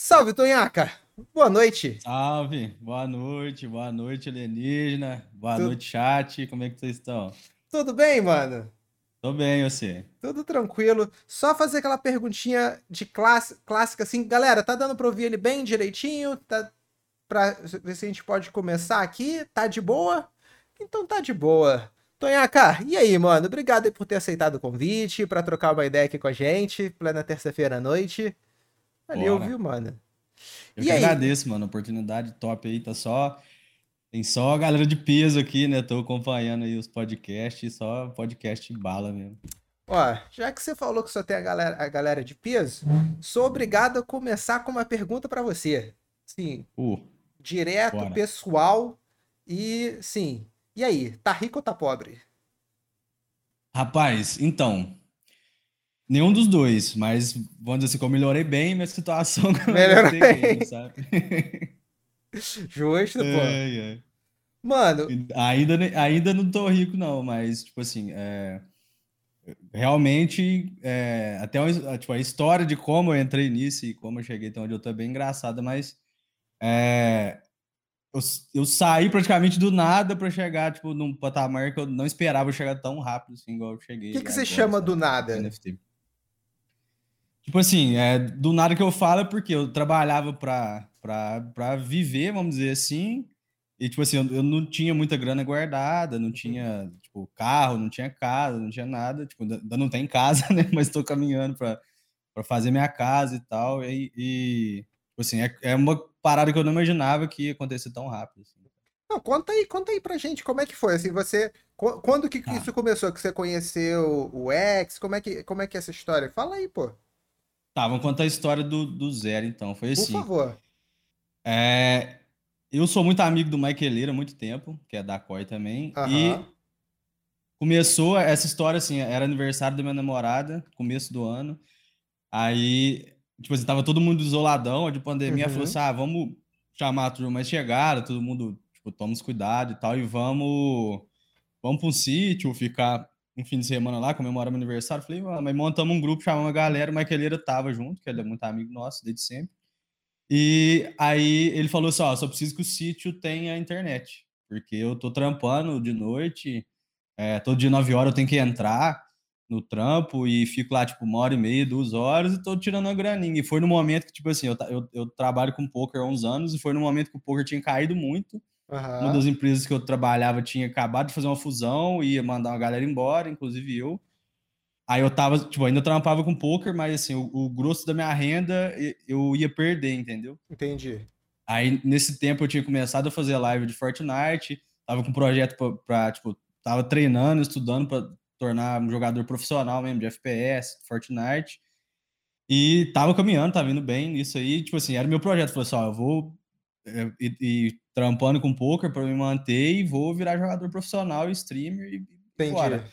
Salve, Tonhaca! Boa noite! Salve! Boa noite, boa noite, alienígena. Boa Tudo... noite, chat. Como é que vocês estão? Tudo bem, mano? Tô bem, você? Tudo tranquilo. Só fazer aquela perguntinha de classe, clássica assim. Galera, tá dando pra ouvir ele bem direitinho? Tá pra ver se a gente pode começar aqui? Tá de boa? Então tá de boa. Tonhaca, e aí, mano? Obrigado por ter aceitado o convite, para trocar uma ideia aqui com a gente, plena terça-feira à noite. Valeu, viu, mano? Eu e que aí? agradeço, mano. Oportunidade top aí. Tá só. Tem só a galera de peso aqui, né? Tô acompanhando aí os podcasts, só podcast bala mesmo. Ó, já que você falou que só tem a galera, a galera de peso, sou obrigado a começar com uma pergunta para você. Sim. Uh, direto, bora. pessoal. E, sim. E aí, tá rico ou tá pobre? Rapaz, então, Nenhum dos dois, mas vamos dizer assim, eu melhorei bem minha situação. Melhorei bem, sabe? Justo, pô. É, é. Mano. Ainda, ainda não tô rico, não, mas, tipo assim, é, realmente, é, até uma, tipo, a história de como eu entrei nisso e como eu cheguei até onde eu tô é bem engraçada, mas é, eu, eu, saí praticamente do nada para chegar, tipo, num patamar que eu não esperava chegar tão rápido, assim, igual eu cheguei. O que, que você chama do nada? NFT. Tipo assim, é, do nada que eu falo é porque eu trabalhava para viver, vamos dizer assim, e tipo assim, eu, eu, não tinha muita grana guardada, não tinha, tipo, carro, não tinha casa, não tinha nada, tipo, ainda não tem casa, né, mas estou caminhando para fazer minha casa e tal, e, e tipo assim, é, é uma parada que eu não imaginava que ia acontecer tão rápido. Assim. Não, conta aí, conta aí pra gente como é que foi, assim, você, quando que, ah. isso começou, que você conheceu o ex, como é que, como é que é essa história? Fala aí, pô. Tá, vamos contar a história do, do zero, então. Foi assim. Por favor. É, eu sou muito amigo do Mike Eleira há muito tempo, que é da COI também. Uhum. E começou essa história assim, era aniversário da minha namorada, começo do ano. Aí, tipo assim, tava todo mundo isoladão, de pandemia, uhum. falou assim: ah, vamos chamar a turma mais chegada, todo mundo, tipo, toma os cuidados e tal, e vamos, vamos para um sítio, ficar um fim de semana lá, comemorar meu aniversário. Falei, mas montamos um grupo, chamamos a galera, o Michaeleira tava junto, que ele é muito amigo nosso desde sempre. E aí ele falou assim: ó, só preciso que o sítio tenha internet, porque eu tô trampando de noite, é, todo dia 9 horas eu tenho que entrar no trampo e fico lá, tipo, uma hora e meia, duas horas e tô tirando uma graninha. E foi no momento que, tipo assim, eu, eu, eu trabalho com poker há uns anos e foi no momento que o poker tinha caído muito. Uhum. Uma das empresas que eu trabalhava tinha acabado de fazer uma fusão, ia mandar uma galera embora, inclusive eu. Aí eu tava, tipo, ainda trampava com poker, mas assim, o, o, grosso da minha renda eu ia perder, entendeu? Entendi. Aí nesse tempo eu tinha começado a fazer live de Fortnite, tava com um projeto pra, pra tipo, tava treinando, estudando para tornar um jogador profissional mesmo de FPS, Fortnite. E tava caminhando, tava indo bem nisso aí, tipo assim, era meu projeto, falei assim, ó, eu vou é, e, e trampando com poker para me manter e vou virar jogador profissional, streamer e Entendi. Fora.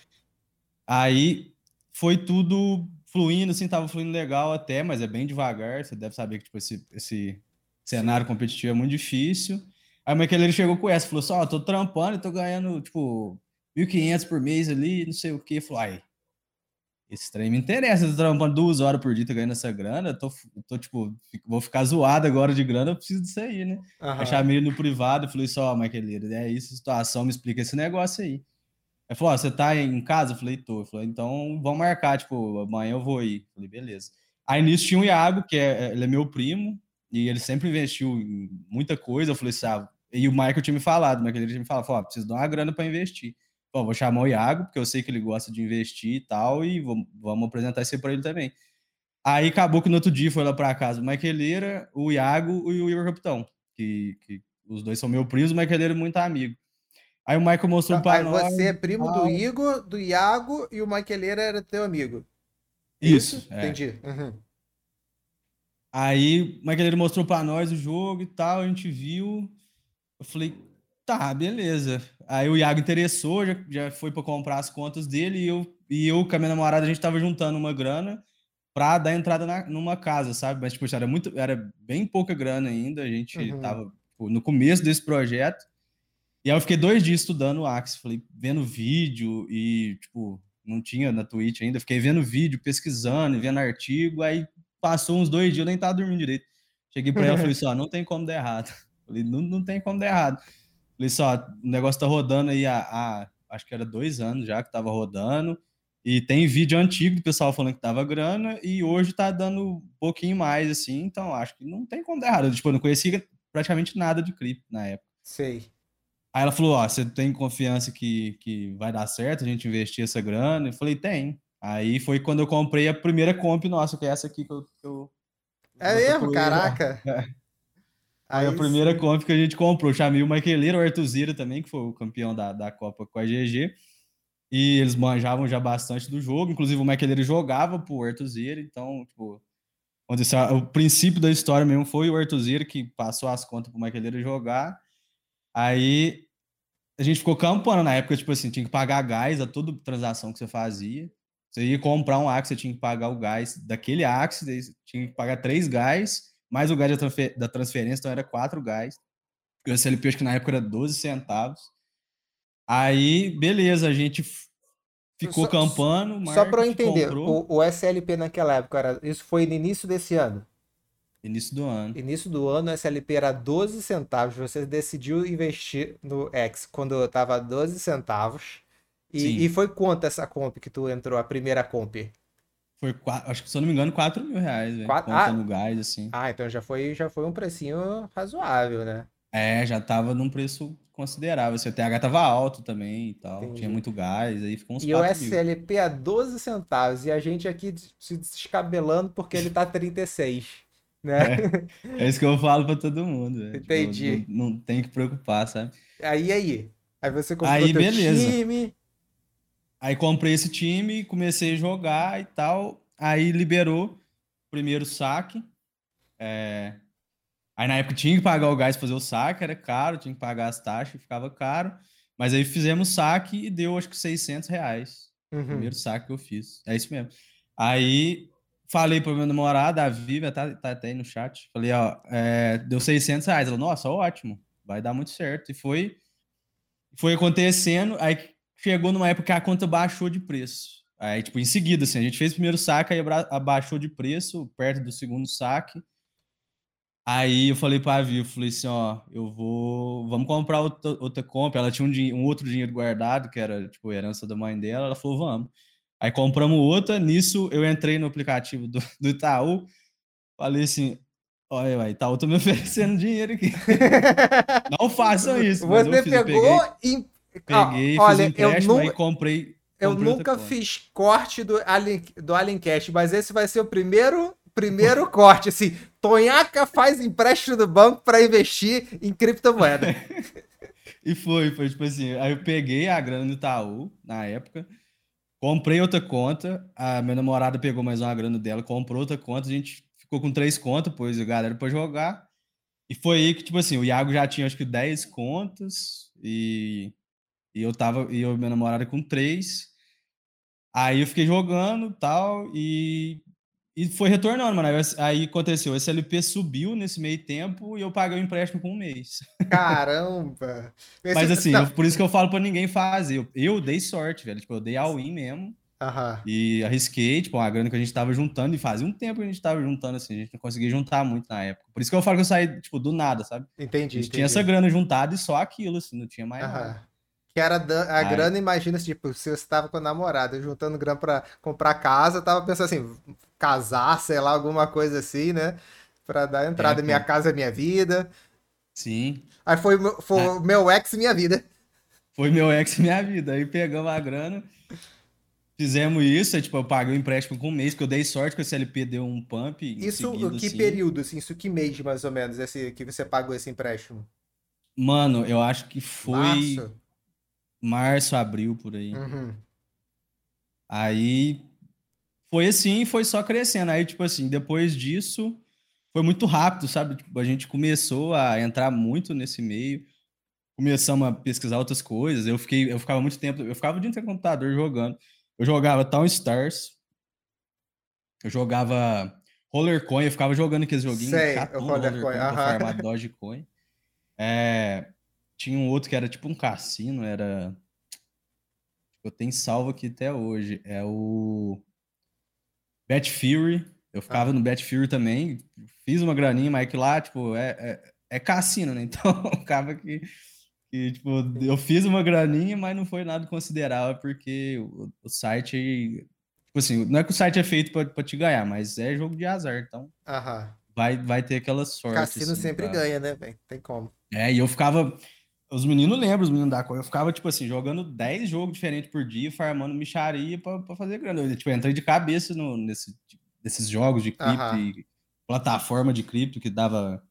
Aí foi tudo fluindo, assim, tava fluindo legal até, mas é bem devagar. Você deve saber que tipo, esse, esse cenário competitivo é muito difícil. Aí o Michael chegou com essa, falou assim: Ó, oh, tô trampando e tô ganhando, tipo, 1.500 por mês ali, não sei o que. Falou, ai, esse trem me interessa, eu tô trampando duas horas por dia, tô ganhando essa grana, eu tô, eu tô tipo, vou ficar zoado agora de grana, eu preciso disso aí, né? Uhum. Eu chamei ele no privado falei só, oh, Michael, é isso situação, me explica esse negócio aí. Ele falou, oh, você tá em casa? Eu falei, tô. Ele falou, então vamos marcar, tipo, amanhã eu vou ir. Eu falei, beleza. Aí nisso tinha o Iago, que é, ele é meu primo, e ele sempre investiu em muita coisa, eu falei, sabe, e o Michael tinha me falado, o Michael tinha me falado, falou, oh, preciso dar uma grana para investir vou chamar o Iago, porque eu sei que ele gosta de investir e tal, e vamos, vamos apresentar isso para ele também. Aí acabou que no outro dia foi lá para casa o Michaeleira, o Iago e o Igor Capitão, que, que os dois são meu primo, o Michaeleira é muito amigo. Aí o Michael mostrou então, para nós. Você é primo do Igor, do Iago e o Michaeleira era teu amigo. Isso, Isso? É. entendi. Uhum. Aí o Michaeleira mostrou para nós o jogo e tal, a gente viu. Eu falei, Tá, beleza. Aí o Iago interessou, já, já foi para comprar as contas dele e eu, e eu com a minha namorada a gente tava juntando uma grana para dar entrada na, numa casa, sabe? Mas, tipo, era muito, era bem pouca grana ainda, a gente uhum. tava tipo, no começo desse projeto. E aí eu fiquei dois dias estudando o Axie, falei, vendo vídeo e, tipo, não tinha na Twitch ainda, fiquei vendo vídeo, pesquisando, vendo artigo, aí passou uns dois dias, eu nem tava dormindo direito. Cheguei pra ela e falei só, assim, não tem como dar errado. Falei, não, não tem como dar errado. Falei só, o negócio tá rodando aí há, há, acho que era dois anos já que tava rodando. E tem vídeo antigo do pessoal falando que tava grana e hoje tá dando um pouquinho mais, assim. Então acho que não tem como dar errado. Tipo, eu não conhecia praticamente nada de cripto na época. Sei. Aí ela falou: Ó, você tem confiança que, que vai dar certo a gente investir essa grana? Eu falei: Tem. Aí foi quando eu comprei a primeira comp nossa, que é essa aqui que eu. Que eu é mesmo? Caraca! É. Aí a primeira sim. comp que a gente comprou. Chamei o Maqueleiro, o Artuzira também, que foi o campeão da, da Copa com a GG. E eles manjavam já bastante do jogo. Inclusive, o Maqueleiro jogava pro Artuzira. Então, tipo, onde o princípio da história mesmo foi o Artuzira que passou as contas pro Maqueleiro jogar. Aí a gente ficou campando na época, tipo assim, tinha que pagar gás a toda transação que você fazia. Você ia comprar um Axe, você tinha que pagar o gás daquele Axe, tinha que pagar três gás mais o gás da, transfer, da transferência, então era 4 gás. O SLP acho que na época era 12 centavos. Aí, beleza, a gente ficou só, campando. Só para eu entender, o, o, SLP naquela época, era, isso foi no início desse ano? Início do ano. Início do ano, o SLP era 12 centavos. Você decidiu investir no X quando estava 12 centavos. E, e, foi quanto essa comp que tu entrou, a primeira comp? Foi, acho que se eu não me engano, 4 mil reais, velho. Quatro... Contando ah, gás, assim. Ah, então já foi, já foi um precinho razoável, né? É, já tava num preço considerável. O CTH tava alto também e tal. Entendi. Tinha muito gás, aí ficou uns E o SLP mil. a 12 centavos. E a gente aqui se descabelando porque ele tá 36. Né? É, é isso que eu falo pra todo mundo. Véio. Tipo, Entendi. Tipo, não, não, tem que preocupar, sabe? Aí, aí. Aí você comprou aí, beleza. time. Aí comprei esse time, comecei a jogar e tal. Aí liberou o primeiro saque. É... Aí na época tinha que pagar o gás para fazer o saque, era caro, tinha que pagar as taxas, ficava caro. Mas aí fizemos saque e deu acho que 600 reais. Uhum. Primeiro saque que eu fiz. É isso mesmo. Aí falei pro meu namorado, a Vivian, tá, tá até aí no chat. Falei, ó, é, deu 600 reais. Ela, nossa, ótimo, vai dar muito certo. E foi, foi acontecendo. Aí chegou numa época que a conta baixou de preço. Aí, tipo, em seguida, assim, a gente fez o primeiro saque, aí abaixou de preço, perto do segundo saque. Aí eu falei pra Vivi, falei assim, ó, eu vou, vamos comprar outra, outra compra. Ela tinha um, um, outro dinheiro guardado, que era, tipo, herança da mãe dela. Ela falou, vamos. Aí compramos outra, nisso eu entrei no aplicativo do, do Itaú, falei assim, olha, Itaú tá me oferecendo dinheiro aqui. Não façam isso. Você pegou e Peguei, ah, olha, fiz um empréstimo e comprei. Eu nunca fiz corte do Alien, do Aliencast, mas esse vai ser o primeiro primeiro corte, assim, Tonhaca faz empréstimo do banco para investir em criptomoeda. e foi, foi tipo assim, aí eu peguei a grana do Itaú, na época, comprei outra conta, a minha namorada pegou mais uma grana dela, comprou outra conta, a gente ficou com três contas, pois a galera para jogar, e foi aí que, tipo assim, o Iago já tinha acho que 10 contas, e e eu tava, e eu minha namorada com três. Aí eu fiquei jogando tal, e, e foi retornando, mano. Aí aconteceu, o SLP subiu nesse meio tempo e eu paguei o empréstimo com um mês. Caramba! Mas assim, eu, por isso que eu falo pra ninguém fazer. Eu, eu dei sorte, velho. Tipo, eu dei all-in mesmo. Uhum. E arrisquei, tipo, a grana que a gente tava juntando, e fazia um tempo que a gente tava juntando, assim, a gente não conseguia juntar muito na época. Por isso que eu falo que eu saí, tipo, do nada, sabe? Entendi. A gente entendi. tinha essa grana juntada e só aquilo, assim, não tinha mais uhum. nada. Que era a Ai. grana, imagina, tipo, se você estava com a namorada, juntando grana para comprar casa, tava pensando assim, casar, sei lá, alguma coisa assim, né? Para dar entrada, é, minha casa, minha vida. Sim. Aí foi, foi é. meu ex, minha vida. Foi meu ex, minha vida. Aí pegamos a grana, fizemos isso, aí, tipo, eu paguei o empréstimo com um mês, porque eu dei sorte que o CLP deu um pump. Isso, que assim. período, assim, isso que mês, mais ou menos, esse, que você pagou esse empréstimo? Mano, eu acho que foi... Março? Março, abril, por aí. Uhum. Aí foi assim, foi só crescendo. Aí, tipo assim, depois disso, foi muito rápido, sabe? Tipo, a gente começou a entrar muito nesse meio, começamos a pesquisar outras coisas. Eu fiquei, eu ficava muito tempo, eu ficava o dia inteiro no computador jogando. Eu jogava Town Stars, eu jogava Roller Coin, eu ficava jogando aqueles joguinhos Sei, chatão, Roller, Roller Coin, Coin, uh -huh. Dogecoin. É, tinha um outro que era tipo um cassino, era. Eu tenho salvo aqui até hoje. É o. Bet Fury. Eu ficava ah. no Betfury também, fiz uma graninha, mas que lá, tipo, é, é, é cassino, né? Então, acaba que, que, tipo, eu fiz uma graninha, mas não foi nada considerável, porque o, o site, tipo assim, não é que o site é feito para te ganhar, mas é jogo de azar, então Aham. vai, vai ter aquela sorte. Cassino assim, sempre pra... ganha, né, velho? Tem como. É, e eu ficava, os meninos lembram, os meninos da cor. Eu ficava, tipo assim, jogando 10 jogos diferentes por dia, farmando micharia pra, pra fazer grana. Eu, tipo, entrei de cabeça no, nesse, nesses jogos de cripto uhum. e plataforma de cripto que dava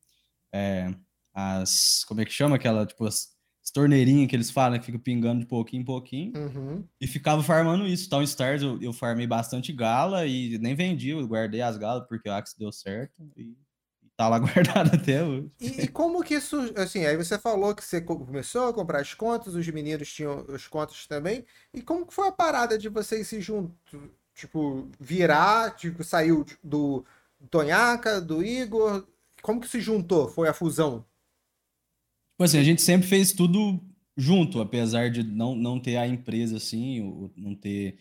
é, as. Como é que chama aquela? Tipo, as, as torneirinhas que eles falam, que fica pingando de pouquinho em pouquinho. Uhum. E ficava farmando isso. Town Stars eu, eu farmei bastante gala e nem vendi, eu guardei as galas porque o Axe deu certo. E tá lá guardado até hoje. E, e, como que isso, assim, aí você falou que você começou a comprar as contas, os meninos tinham as contas também, e como que foi a parada de vocês se juntos, tipo, virar, tipo, saiu do Tonhaca, do Igor, como que se juntou? Foi a fusão? Tipo assim, a gente sempre fez tudo junto, apesar de não, não ter a empresa assim, não ter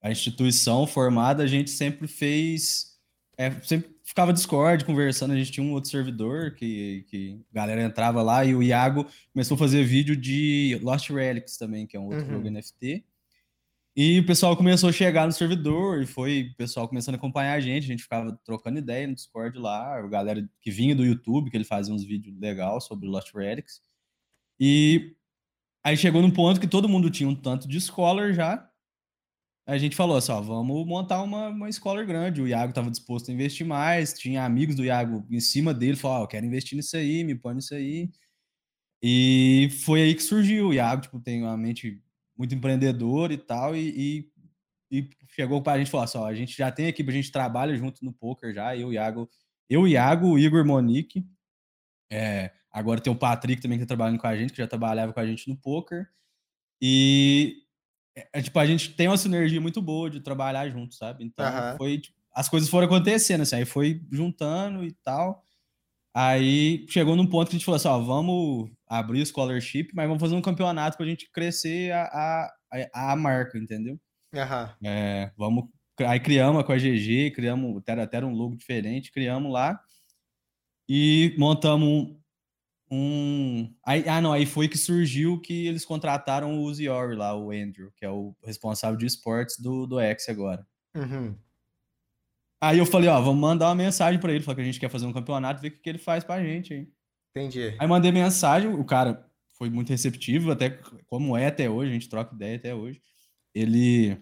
a instituição formada, a gente sempre fez, é, sempre ficava Discord conversando, a gente tinha um outro servidor que, que a galera entrava lá e o Iago começou a fazer vídeo de Lost Relics também, que é um outro uhum. jogo NFT. E o pessoal começou a chegar no servidor e foi o pessoal começando a acompanhar a gente, a gente ficava trocando ideia no Discord lá, a galera que vinha do YouTube, que ele fazia uns vídeos legais sobre Lost Relics. E aí chegou num ponto que todo mundo tinha um tanto de scholar já, a gente falou assim, ó, vamos montar uma, uma escola grande. O Iago estava disposto a investir mais, tinha amigos do Iago em cima dele, falou, ó, eu quero investir nisso aí, me põe nisso aí. E foi aí que surgiu. O Iago, tipo, tem uma mente muito empreendedora e tal, e, e, e chegou para a gente e falou assim, a gente já tem equipe, a gente trabalha junto no poker já, eu, Iago, eu, Iago, o Igor Monique, é, agora tem o Patrick também que tá trabalhando com a gente, que já trabalhava com a gente no poker, e é, é, tipo, a gente tem uma sinergia muito boa de trabalhar junto, sabe? Então, uhum. foi, tipo, as coisas foram acontecendo, assim, aí foi juntando e tal. Aí chegou num ponto que a gente falou assim, ó, vamos abrir o scholarship, mas vamos fazer um campeonato pra gente crescer a, a, a marca, entendeu? Uhum. É, vamos, aí criamos com a GG, criamos, até, até um logo diferente, criamos lá e montamos um. Aí, ah, não, aí foi que surgiu que eles contrataram o Uziori lá, o Andrew, que é o responsável de esportes do, do X agora. Uhum. Aí eu falei, ó, vamos mandar uma mensagem para ele, falar que a gente quer fazer um campeonato, ver o que, que ele faz pra gente aí. Entendi. Aí mandei mensagem, o cara foi muito receptivo, até como é até hoje, a gente troca ideia até hoje. Ele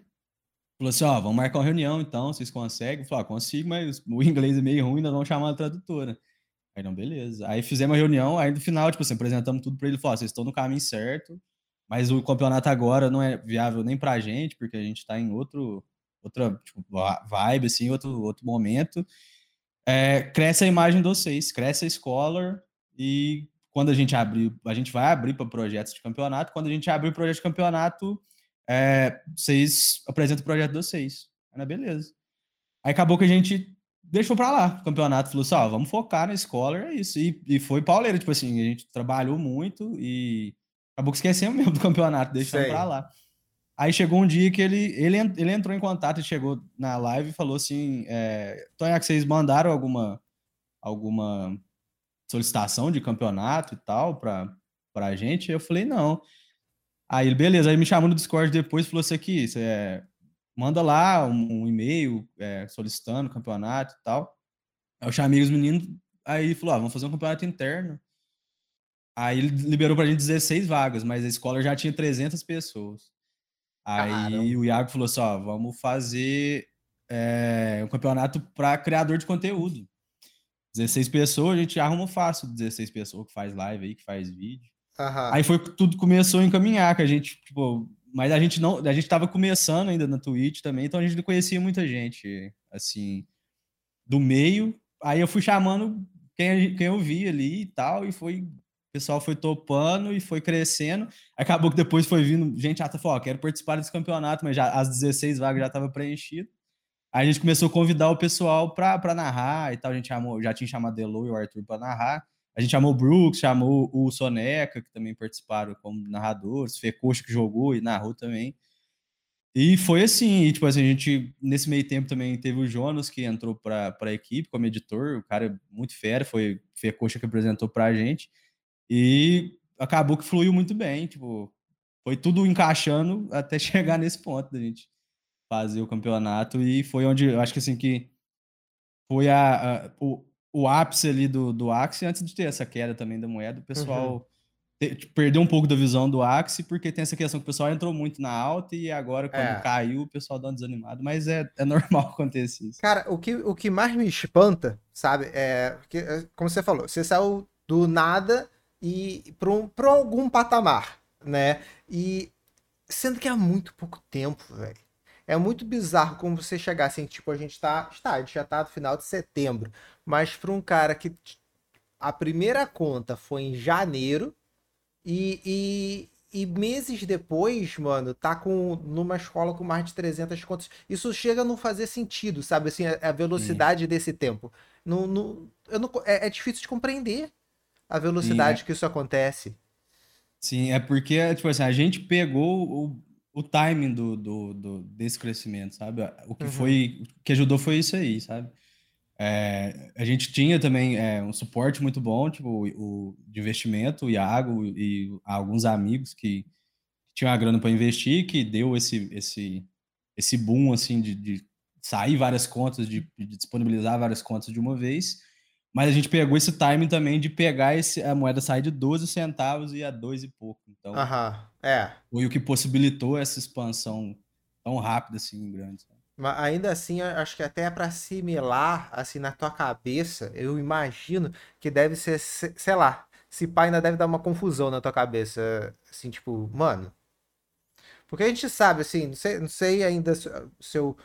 falou assim, ó, vamos marcar uma reunião então, vocês conseguem? Eu falei, ah, consigo, mas o inglês é meio ruim, nós vamos chamar a tradutora. Aí não, beleza. Aí fizemos uma reunião, aí no final, tipo assim, apresentamos tudo para ele, falou, vocês estão no caminho certo, mas o campeonato agora não é viável nem pra gente, porque a gente tá em outro, outra tipo, vibe, assim, outro, outro momento. É, cresce a imagem de vocês, cresce a Scholar e quando a gente abrir, a gente vai abrir para projetos de campeonato, quando a gente abrir o projeto de campeonato, é, vocês apresentam o projeto de vocês. Aí, beleza. Aí acabou que a gente deixou pra lá o campeonato. Falou assim: ó, vamos focar na Scholar, é isso. E, e foi pauleiro, tipo assim, a gente trabalhou muito e acabou que esquecemos mesmo do campeonato, deixando pra lá. Aí chegou um dia que ele, ele, ele entrou em contato e chegou na live e falou assim: é, Tonha, que vocês mandaram alguma, alguma solicitação de campeonato e tal pra, pra gente? Eu falei: não. Aí ele, beleza, aí me chamou no Discord depois e falou assim: aqui, você é manda lá um, um e-mail é, solicitando o campeonato e tal. Aí eu chamei os meninos, aí falou, ah, vamos fazer um campeonato interno. Aí ele liberou pra gente 16 vagas, mas a escola já tinha 300 pessoas. Aí Caramba. o Iago falou assim, ó, vamos fazer é, um campeonato para criador de conteúdo. 16 pessoas, a gente arruma fácil 16 pessoas que faz live aí, que faz vídeo. Uhum. Aí foi que tudo começou a encaminhar, que a gente, tipo, mas a gente não, a gente tava começando ainda na Twitch também, então a gente não conhecia muita gente, assim, do meio. Aí eu fui chamando quem, quem eu vi ali e tal, e foi, o pessoal foi topando e foi crescendo. Acabou que depois foi vindo gente, tá falou, ó, quero participar desse campeonato, mas já as 16 vagas já tava preenchido. Aí a gente começou a convidar o pessoal pra narrar e tal, a gente chamou, já tinha chamado Elo e o Arthur pra narrar. A gente chamou o Brooks, chamou o Soneca, que também participaram como narradores, Fecoxa que jogou e narrou também. E foi assim, e, tipo assim, a gente, nesse meio tempo também teve o Jonas que entrou para a equipe como editor, o cara é muito fera, foi, foi a coxa que apresentou para a gente, e acabou que fluiu muito bem, tipo, foi tudo encaixando até chegar nesse ponto da gente fazer o campeonato, e foi onde, eu acho que assim, que foi a, a o, o ápice ali do, do Axie, antes de ter essa queda também da moeda, o pessoal... Uhum perdeu um pouco da visão do Axie, porque tem essa questão que o pessoal entrou muito na alta e agora, quando é. caiu, o pessoal dá um desanimado. Mas é, é normal acontecer isso. Cara, o que, o que mais me espanta, sabe, é que, é, como você falou, você saiu do nada e para um, algum patamar, né? E sendo que há muito pouco tempo, velho. É muito bizarro como você chegar assim, tipo, a gente tá, está, a gente já tá no final de setembro, mas para um cara que a primeira conta foi em janeiro, e, e, e, meses depois, mano, tá com numa escola com mais de 300 contas. Isso chega a não fazer sentido, sabe? Assim, a, a velocidade desse tempo. Não, não, eu não, é, é, difícil de compreender a velocidade Sim, é... que isso acontece. Sim, é porque, tipo assim, a gente pegou o, o timing do, do, do desse crescimento, sabe? O que uhum. foi, o que ajudou foi isso aí, sabe? É, a gente tinha também é, um suporte muito bom, tipo, o, o de investimento, o Iago e alguns amigos que tinham a grana para investir, que deu esse, esse, esse boom, assim, de, de sair várias contas, de, de, disponibilizar várias contas de uma vez. Mas a gente pegou esse timing também de pegar esse, a moeda sair de 12 centavos e a 2 e pouco. Então, é. foi o que possibilitou essa expansão tão rápida, assim, grande. Mas ainda assim, acho que até para assimilar, assim, na tua cabeça, eu imagino que deve ser, sei lá, se pai ainda deve dar uma confusão na tua cabeça, assim, tipo, mano. Porque a gente sabe, assim, não sei, não sei ainda seu,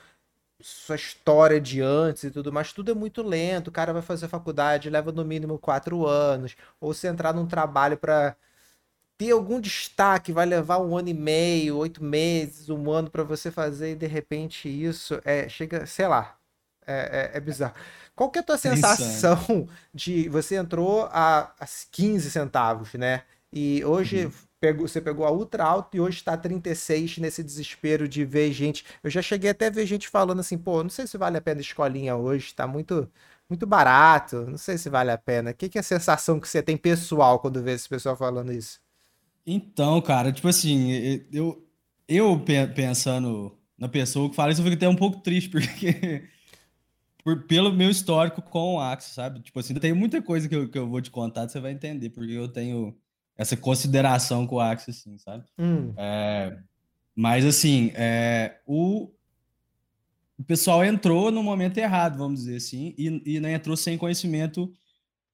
sua história de antes e tudo, mas tudo é muito lento. O cara vai fazer faculdade, leva no mínimo quatro anos, ou se entrar num trabalho para ter algum destaque, vai levar um ano e meio, oito meses, um ano para você fazer e de repente isso é chega, sei lá, é, é, é bizarro. Qual que é a tua sensação de você entrou a, a 15 centavos, né? E hoje uhum. Pegou, você pegou a ultra alta e hoje está 36 nesse desespero de ver gente. Eu já cheguei até a ver gente falando assim, pô, não sei se vale a pena a escolinha hoje, tá muito muito barato, não sei se vale a pena. O que, que é a sensação que você tem pessoal quando vê esse pessoal falando isso? Então, cara, tipo assim, eu, eu pensando na pessoa que fala isso, eu fico até um pouco triste, porque por, pelo meu histórico com o Axis, sabe? Tipo assim, tem muita coisa que eu, que eu vou te contar, você vai entender, porque eu tenho essa consideração com o Axis, assim, sabe? Hum. É, mas assim, é, o, o pessoal entrou no momento errado, vamos dizer assim, e, e não entrou sem conhecimento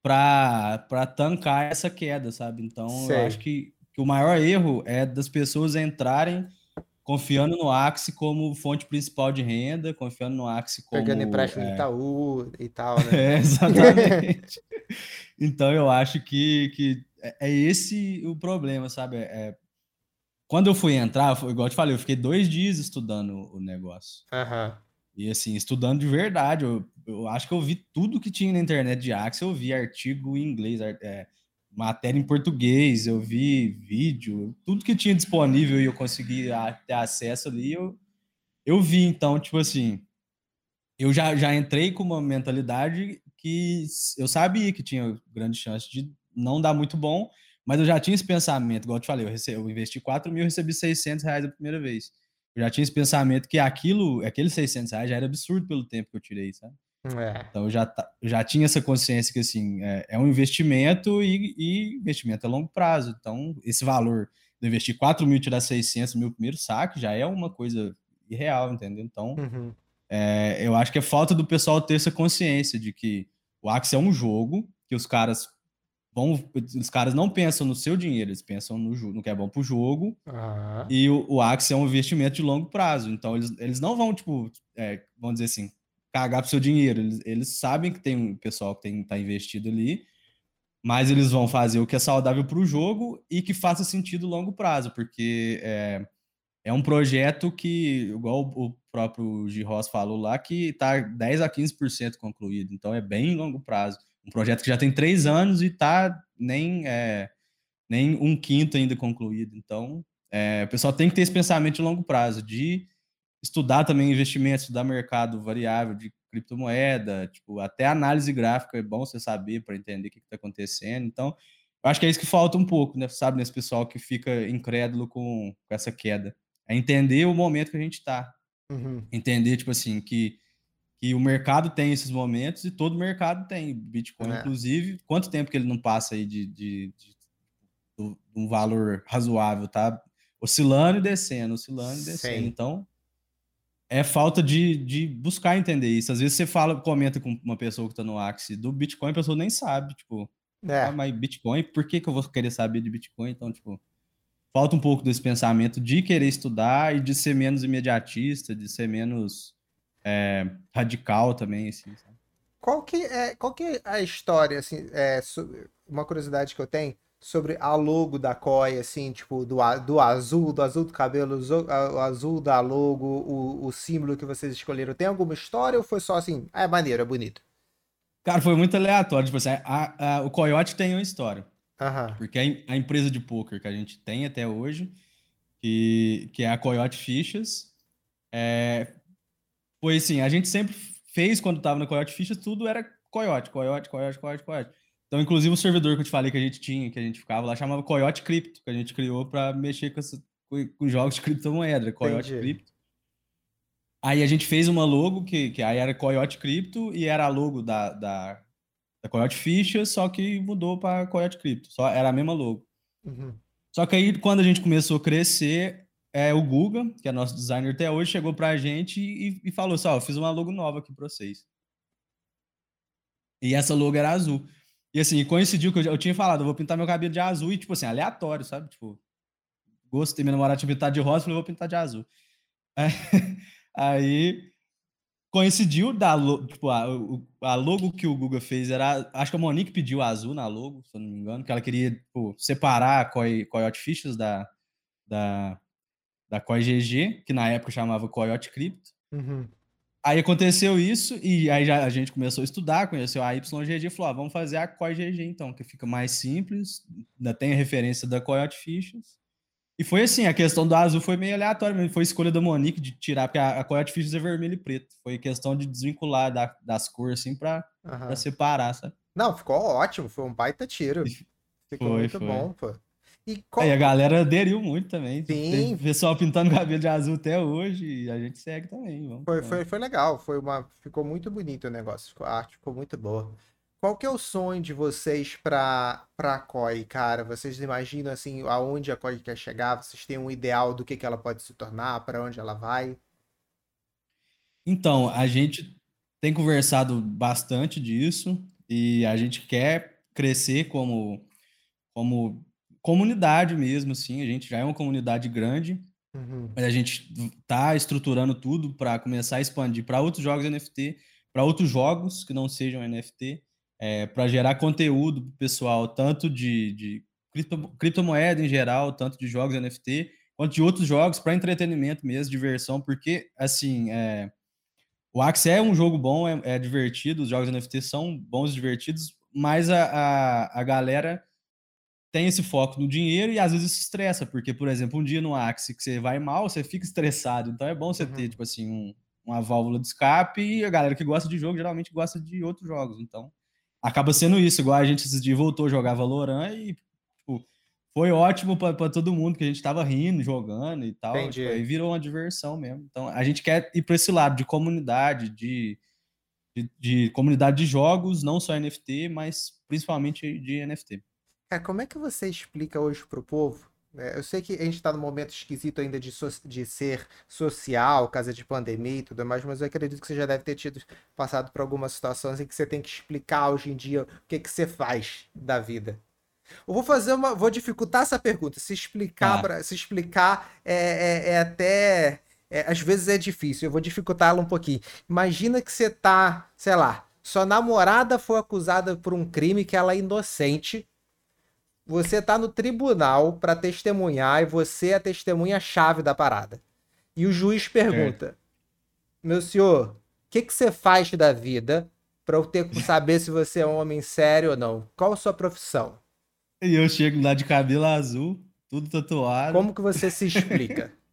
para tancar essa queda, sabe? Então, Sei. eu acho que que o maior erro é das pessoas entrarem confiando no Axie como fonte principal de renda, confiando no Axie como... Pegando empréstimo é... do Itaú e tal, né? É, exatamente. então, eu acho que, que é, é esse o problema, sabe? É... Quando eu fui entrar, igual eu te falei, eu fiquei dois dias estudando o negócio. Uhum. E assim, estudando de verdade. Eu, eu acho que eu vi tudo que tinha na internet de Axie, eu vi artigo em inglês, é, matéria em português, eu vi vídeo, tudo que tinha disponível e eu consegui ter acesso ali, eu, eu vi. Então, tipo assim, eu já, já entrei com uma mentalidade que eu sabia que tinha grande chance de não dar muito bom, mas eu já tinha esse pensamento, igual eu te falei, eu, recebi, eu investi 4 mil, recebi 600 reais a primeira vez. Eu já tinha esse pensamento que aquilo, aqueles 600 reais já era absurdo pelo tempo que eu tirei, sabe? É. Então eu já, eu já tinha essa consciência que assim é, é um investimento e, e, investimento a longo prazo. Então esse valor de investir 4 mil e tirar 600 mil primeiro saque já é uma coisa irreal, entendeu? Então uhum. é, eu acho que é falta do pessoal ter essa consciência de que o Axie é um jogo que os caras vão, os caras não pensam no seu dinheiro, eles pensam no, no que é bom para o jogo. Uhum. E o, o Axie é um investimento de longo prazo. Então eles, eles não vão tipo, é, vamos dizer assim cagar pro seu dinheiro. Eles, eles sabem que tem um pessoal que tem, tá investido ali, mas eles vão fazer o que é saudável para o jogo e que faça sentido longo prazo, porque é, é um projeto que, igual o próprio Giros falou lá, que está 10 a 15% concluído, então é bem longo prazo. Um projeto que já tem três anos e está nem, é, nem um quinto ainda concluído. Então, é, o pessoal tem que ter esse pensamento de longo prazo, de estudar também investimento, estudar mercado variável de criptomoeda, tipo, até análise gráfica é bom você saber para entender o que está acontecendo. Então, eu acho que é isso que falta um pouco, né? Sabe, nesse pessoal que fica incrédulo com, com essa queda. É entender o momento que a gente está. Uhum. Entender, tipo assim, que, que o mercado tem esses momentos e todo mercado tem. Bitcoin, é. inclusive, quanto tempo que ele não passa aí de, de, de, de um valor razoável, tá? Oscilando e descendo, oscilando e descendo. Sim. Então, é falta de, de buscar entender isso. Às vezes você fala, comenta com uma pessoa que está no Axie do Bitcoin, a pessoa nem sabe, tipo, é. ah, mas Bitcoin, por que, que eu vou querer saber de Bitcoin? Então, tipo, falta um pouco desse pensamento de querer estudar e de ser menos imediatista, de ser menos é, radical também, assim, sabe? Qual que é, qual que é a história, assim, é, uma curiosidade que eu tenho, sobre a logo da COI, assim, tipo, do, do azul, do azul do cabelo, o azul da logo, o, o símbolo que vocês escolheram. Tem alguma história ou foi só assim, ah, é maneiro, é bonito? Cara, foi muito aleatório. Tipo assim, a, a, o Coyote tem uma história. Aham. Porque a, a, empresa de poker que a gente tem até hoje, que, que é a Coyote Fichas, é, foi assim, a gente sempre fez quando tava na Coyote Fichas, tudo era Coyote, Coyote, Coyote, Coyote, Coyote. Então, inclusive, o servidor que eu te falei que a gente tinha, que a gente ficava lá, chamava Coyote Crypto, que a gente criou para mexer com, essa, com, jogos de criptomoeda, Coyote Entendi. Crypto. Aí a gente fez uma logo que, que aí era Coyote Crypto e era a logo da, da, da Coyote Ficha, só que mudou para Coyote Crypto. Só era a mesma logo. Uhum. Só que aí, quando a gente começou a crescer, é, o Guga, que é nosso designer até hoje, chegou para a gente e, e falou assim: Ó, fiz uma logo nova aqui para vocês. E essa logo era azul. E assim, coincidiu que eu, eu tinha falado, eu vou pintar meu cabelo de azul e, tipo assim, aleatório, sabe? Tipo, gostei, minha namorada tinha pintado de rosa, falei, vou pintar de azul. Aí, coincidiu da tipo, a, a logo que o Google fez era. Acho que a Monique pediu azul na logo, se eu não me engano, que ela queria tipo, separar a Coyote Fishes da, da, da Coi GG, que na época chamava Coyote Crypto. Uhum. Aí aconteceu isso, e aí já a gente começou a estudar, conheceu a YGG e falou: ah, vamos fazer a CoiGG então, que fica mais simples, ainda tem a referência da Coyote Fishes. E foi assim, a questão do azul foi meio aleatória, mas foi escolha da Monique de tirar, porque a, a Coyote Fishes é vermelho e preto. Foi questão de desvincular da, das cores, assim, pra, uhum. pra separar, sabe? Não, ficou ótimo, foi um baita tiro. Ficou foi, muito foi. bom, pô. E qual... Aí a galera aderiu muito também. Sim. pessoal pintando cabelo de azul até hoje e a gente segue também. Vamos, foi, foi, foi legal, foi uma, ficou muito bonito o negócio, a arte ficou muito boa. Qual que é o sonho de vocês para a COI, cara? Vocês imaginam assim aonde a COI quer chegar? Vocês têm um ideal do que, que ela pode se tornar, para onde ela vai? Então, a gente tem conversado bastante disso e a gente quer crescer como, como comunidade mesmo, assim. A gente já é uma comunidade grande, uhum. mas a gente tá estruturando tudo para começar a expandir para outros jogos NFT, para outros jogos que não sejam NFT, é, para gerar conteúdo pro pessoal, tanto de, de cripto, criptomoeda em geral, tanto de jogos NFT, quanto de outros jogos para entretenimento mesmo, diversão, porque, assim, é, o Axie é um jogo bom, é, é, divertido, os jogos NFT são bons e divertidos, mas a, a, a galera tem esse foco no dinheiro e às vezes se estressa, porque, por exemplo, um dia no Axie que você vai mal, você fica estressado. Então é bom você uhum. ter, tipo assim, um, uma válvula de escape e a galera que gosta de jogo geralmente gosta de outros jogos. Então acaba sendo isso. Igual a gente esses dias voltou a jogar Valorant e tipo, foi ótimo para todo mundo, que a gente tava rindo, jogando e tal. Tipo, aí virou uma diversão mesmo. Então a gente quer ir para esse lado de comunidade, de, de, de comunidade de jogos, não só NFT, mas principalmente de NFT. Cara, como é que você explica hoje pro povo? É, eu sei que a gente está num momento esquisito ainda de, so de ser social, casa de pandemia e tudo mais, mas eu acredito que você já deve ter tido passado por algumas situações em que você tem que explicar hoje em dia o que, que você faz da vida. Eu vou fazer uma. Vou dificultar essa pergunta. Se explicar, ah. Pra, se explicar é, é, é até. É, às vezes é difícil. Eu vou dificultá-la um pouquinho. Imagina que você tá, sei lá, sua namorada foi acusada por um crime que ela é inocente você tá no tribunal para testemunhar e você é a testemunha-chave da parada. E o juiz pergunta: é. Meu senhor, o que, que você faz da vida para eu ter que saber se você é um homem sério ou não? Qual a sua profissão? E eu chego lá de cabelo azul, tudo tatuado. Como que você se explica?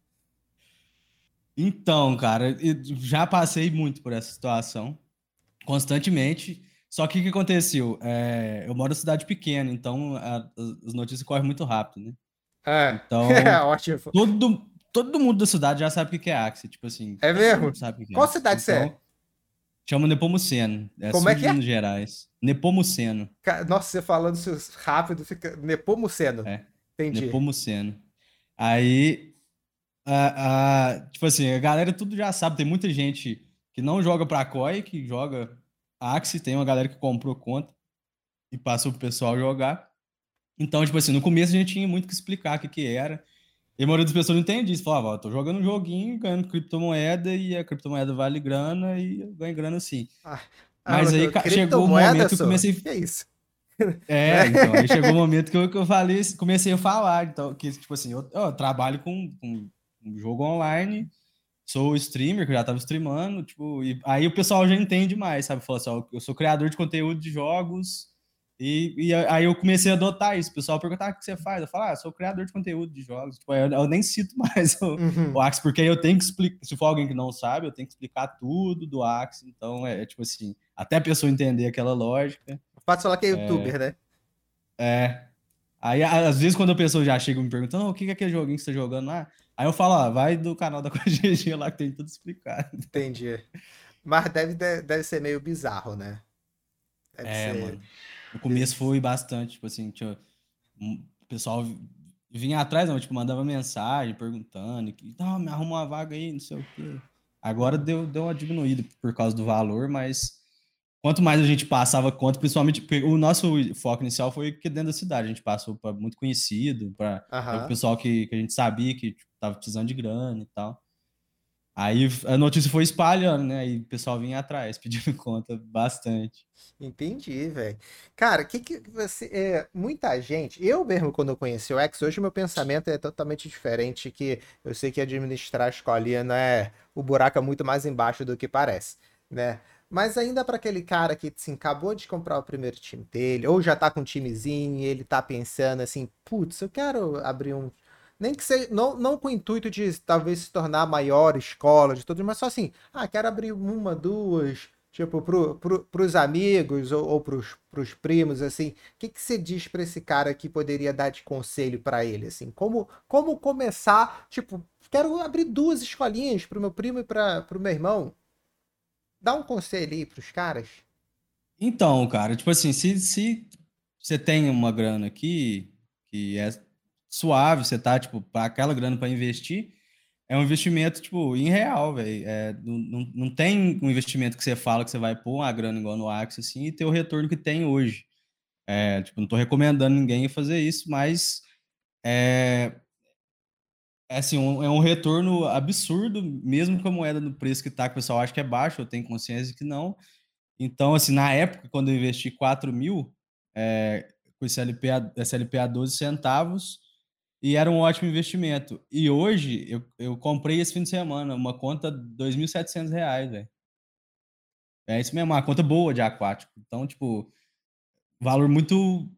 Então, cara, já passei muito por essa situação, constantemente. Só que o que aconteceu? É, eu moro em cidade pequena, então a, as notícias correm muito rápido, né? É, então, é ótimo. Todo, todo mundo da cidade já sabe o que é Axie, tipo assim. É mesmo? Sabe é Qual cidade então, você é? Chama Nepomuceno. É Como é que é? Minas Gerais. Nepomuceno. Nossa, você falando rápido, fica. Nepomuceno. É. Entendi. Nepomuceno. Aí. A, a, tipo assim, a galera tudo já sabe. Tem muita gente que não joga pra COI, que joga Axie. Tem uma galera que comprou conta e passou pro pessoal jogar. Então, tipo assim, no começo a gente tinha muito que explicar o que, que era. E a maioria das pessoas não entende isso. Falava, ó, tô jogando um joguinho, ganhando criptomoeda, e a criptomoeda vale grana, e eu ganho grana assim. Ah, Mas aí chegou o momento que eu comecei... Que é isso? É, então, aí chegou o momento que eu, que eu falei, comecei a falar, então, que, tipo assim, eu, eu trabalho com, com um jogo online, sou streamer, que eu já tava streamando, tipo, e aí o pessoal já entende mais, sabe? Falou assim, ó, eu sou criador de conteúdo de jogos, e, e, aí eu comecei a adotar isso. O pessoal perguntava ah, o que você faz. Eu falo, ah, sou criador de conteúdo de jogos. Tipo, eu, eu, nem cito mais o, uhum. o Axie, porque eu tenho que explicar. Se for alguém que não sabe, eu tenho que explicar tudo do Axie. Então, é, é tipo assim, até a pessoa entender aquela lógica. Pode falar que é youtuber, é, né? É. Aí, às vezes, quando a pessoa já chega me perguntando, oh, o que é aquele joguinho que você tá jogando lá? Aí eu falo, ah, vai do canal da CoGG lá que tem tudo explicado. Entendi. Mas deve, deve ser meio bizarro, né? Deve é, ser... mano. No começo foi bastante, tipo assim, tinha, o pessoal vinha atrás, não, tipo, mandava mensagem perguntando, que, não, me arruma uma vaga aí, não sei o quê. Agora deu, deu uma diminuída por causa do valor, mas quanto mais a gente passava conta, principalmente, o nosso foco inicial foi que dentro da cidade, a gente passou para muito conhecido, para uhum. o pessoal que, que a gente sabia que tipo, tava precisando de grana e tal. Aí a notícia foi espalhando, né? Aí o pessoal vinha atrás, pedindo conta bastante. Entendi, velho. Cara, que que você. É, muita gente. Eu mesmo, quando eu conheci o X, hoje meu pensamento é totalmente diferente. Que eu sei que administrar a escolinha não é. O buraco é muito mais embaixo do que parece, né? Mas ainda para aquele cara que assim, acabou de comprar o primeiro time dele, ou já tá com um timezinho e ele tá pensando assim, putz, eu quero abrir um nem que seja, não, não com o intuito de talvez se tornar maior escola de tudo, mas só assim, ah, quero abrir uma, duas, tipo, pro, pro, pros amigos ou, ou pros, pros primos, assim. O que, que você diz para esse cara que poderia dar de conselho para ele, assim? Como, como começar, tipo, quero abrir duas escolinhas pro meu primo e para pro meu irmão. Dá um conselho aí pros caras. Então, cara, tipo assim, se, se você tem uma grana aqui, que é suave, você tá, tipo, para aquela grana para investir, é um investimento, tipo, em real, velho. É, não, não, tem um investimento que você fala que você vai pôr uma grana igual no Axie, assim, e ter o retorno que tem hoje. É, tipo, não tô recomendando ninguém fazer isso, mas é, é assim, um, é um retorno absurdo, mesmo com a moeda no preço que tá, que o pessoal acha que é baixo, eu tenho consciência que não. Então, assim, na época, quando eu investi 4 mil, é, com esse SLP a, SLP a 12 centavos, e era um ótimo investimento. E hoje, eu, eu comprei esse fim de semana uma conta R$ 2.700, velho. É isso mesmo, uma conta boa de aquático. Então, tipo, valor muito.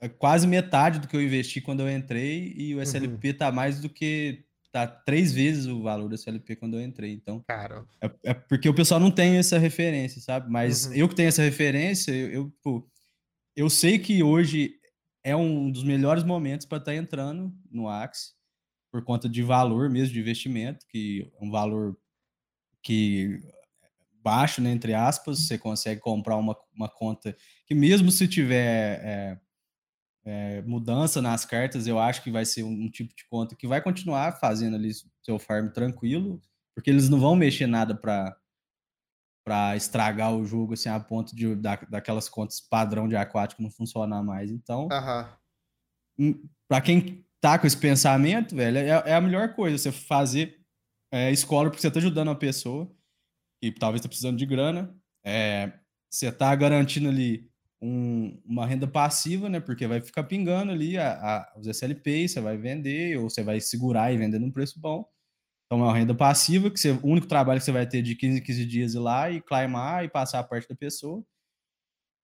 É quase metade do que eu investi quando eu entrei. E o SLP uhum. tá mais do que. Tá três vezes o valor do SLP quando eu entrei. Então. Cara. É, é porque o pessoal não tem essa referência, sabe? Mas uhum. eu que tenho essa referência, eu, eu, tipo, eu sei que hoje é um dos melhores momentos para estar tá entrando no Axie, por conta de valor mesmo de investimento, que é um valor que baixo, né, entre aspas, você consegue comprar uma, uma conta que mesmo se tiver é, é, mudança nas cartas, eu acho que vai ser um, um, tipo de conta que vai continuar fazendo ali seu farm tranquilo, porque eles não vão mexer nada para para estragar o jogo assim a ponto de da, daquelas contas padrão de aquático não funcionar mais. Então, uhum. para quem tá com esse pensamento, velho, é, é a melhor coisa você fazer é, escola porque você tá ajudando a pessoa que talvez tá precisando de grana, é, você tá garantindo ali um, uma renda passiva, né? Porque vai ficar pingando ali a, a, os SLPs, você vai vender ou você vai segurar e vender num preço bom. Então é uma renda passiva, que você, o único trabalho que você vai ter de 15 em 15 dias ir lá e climar e passar a parte da pessoa.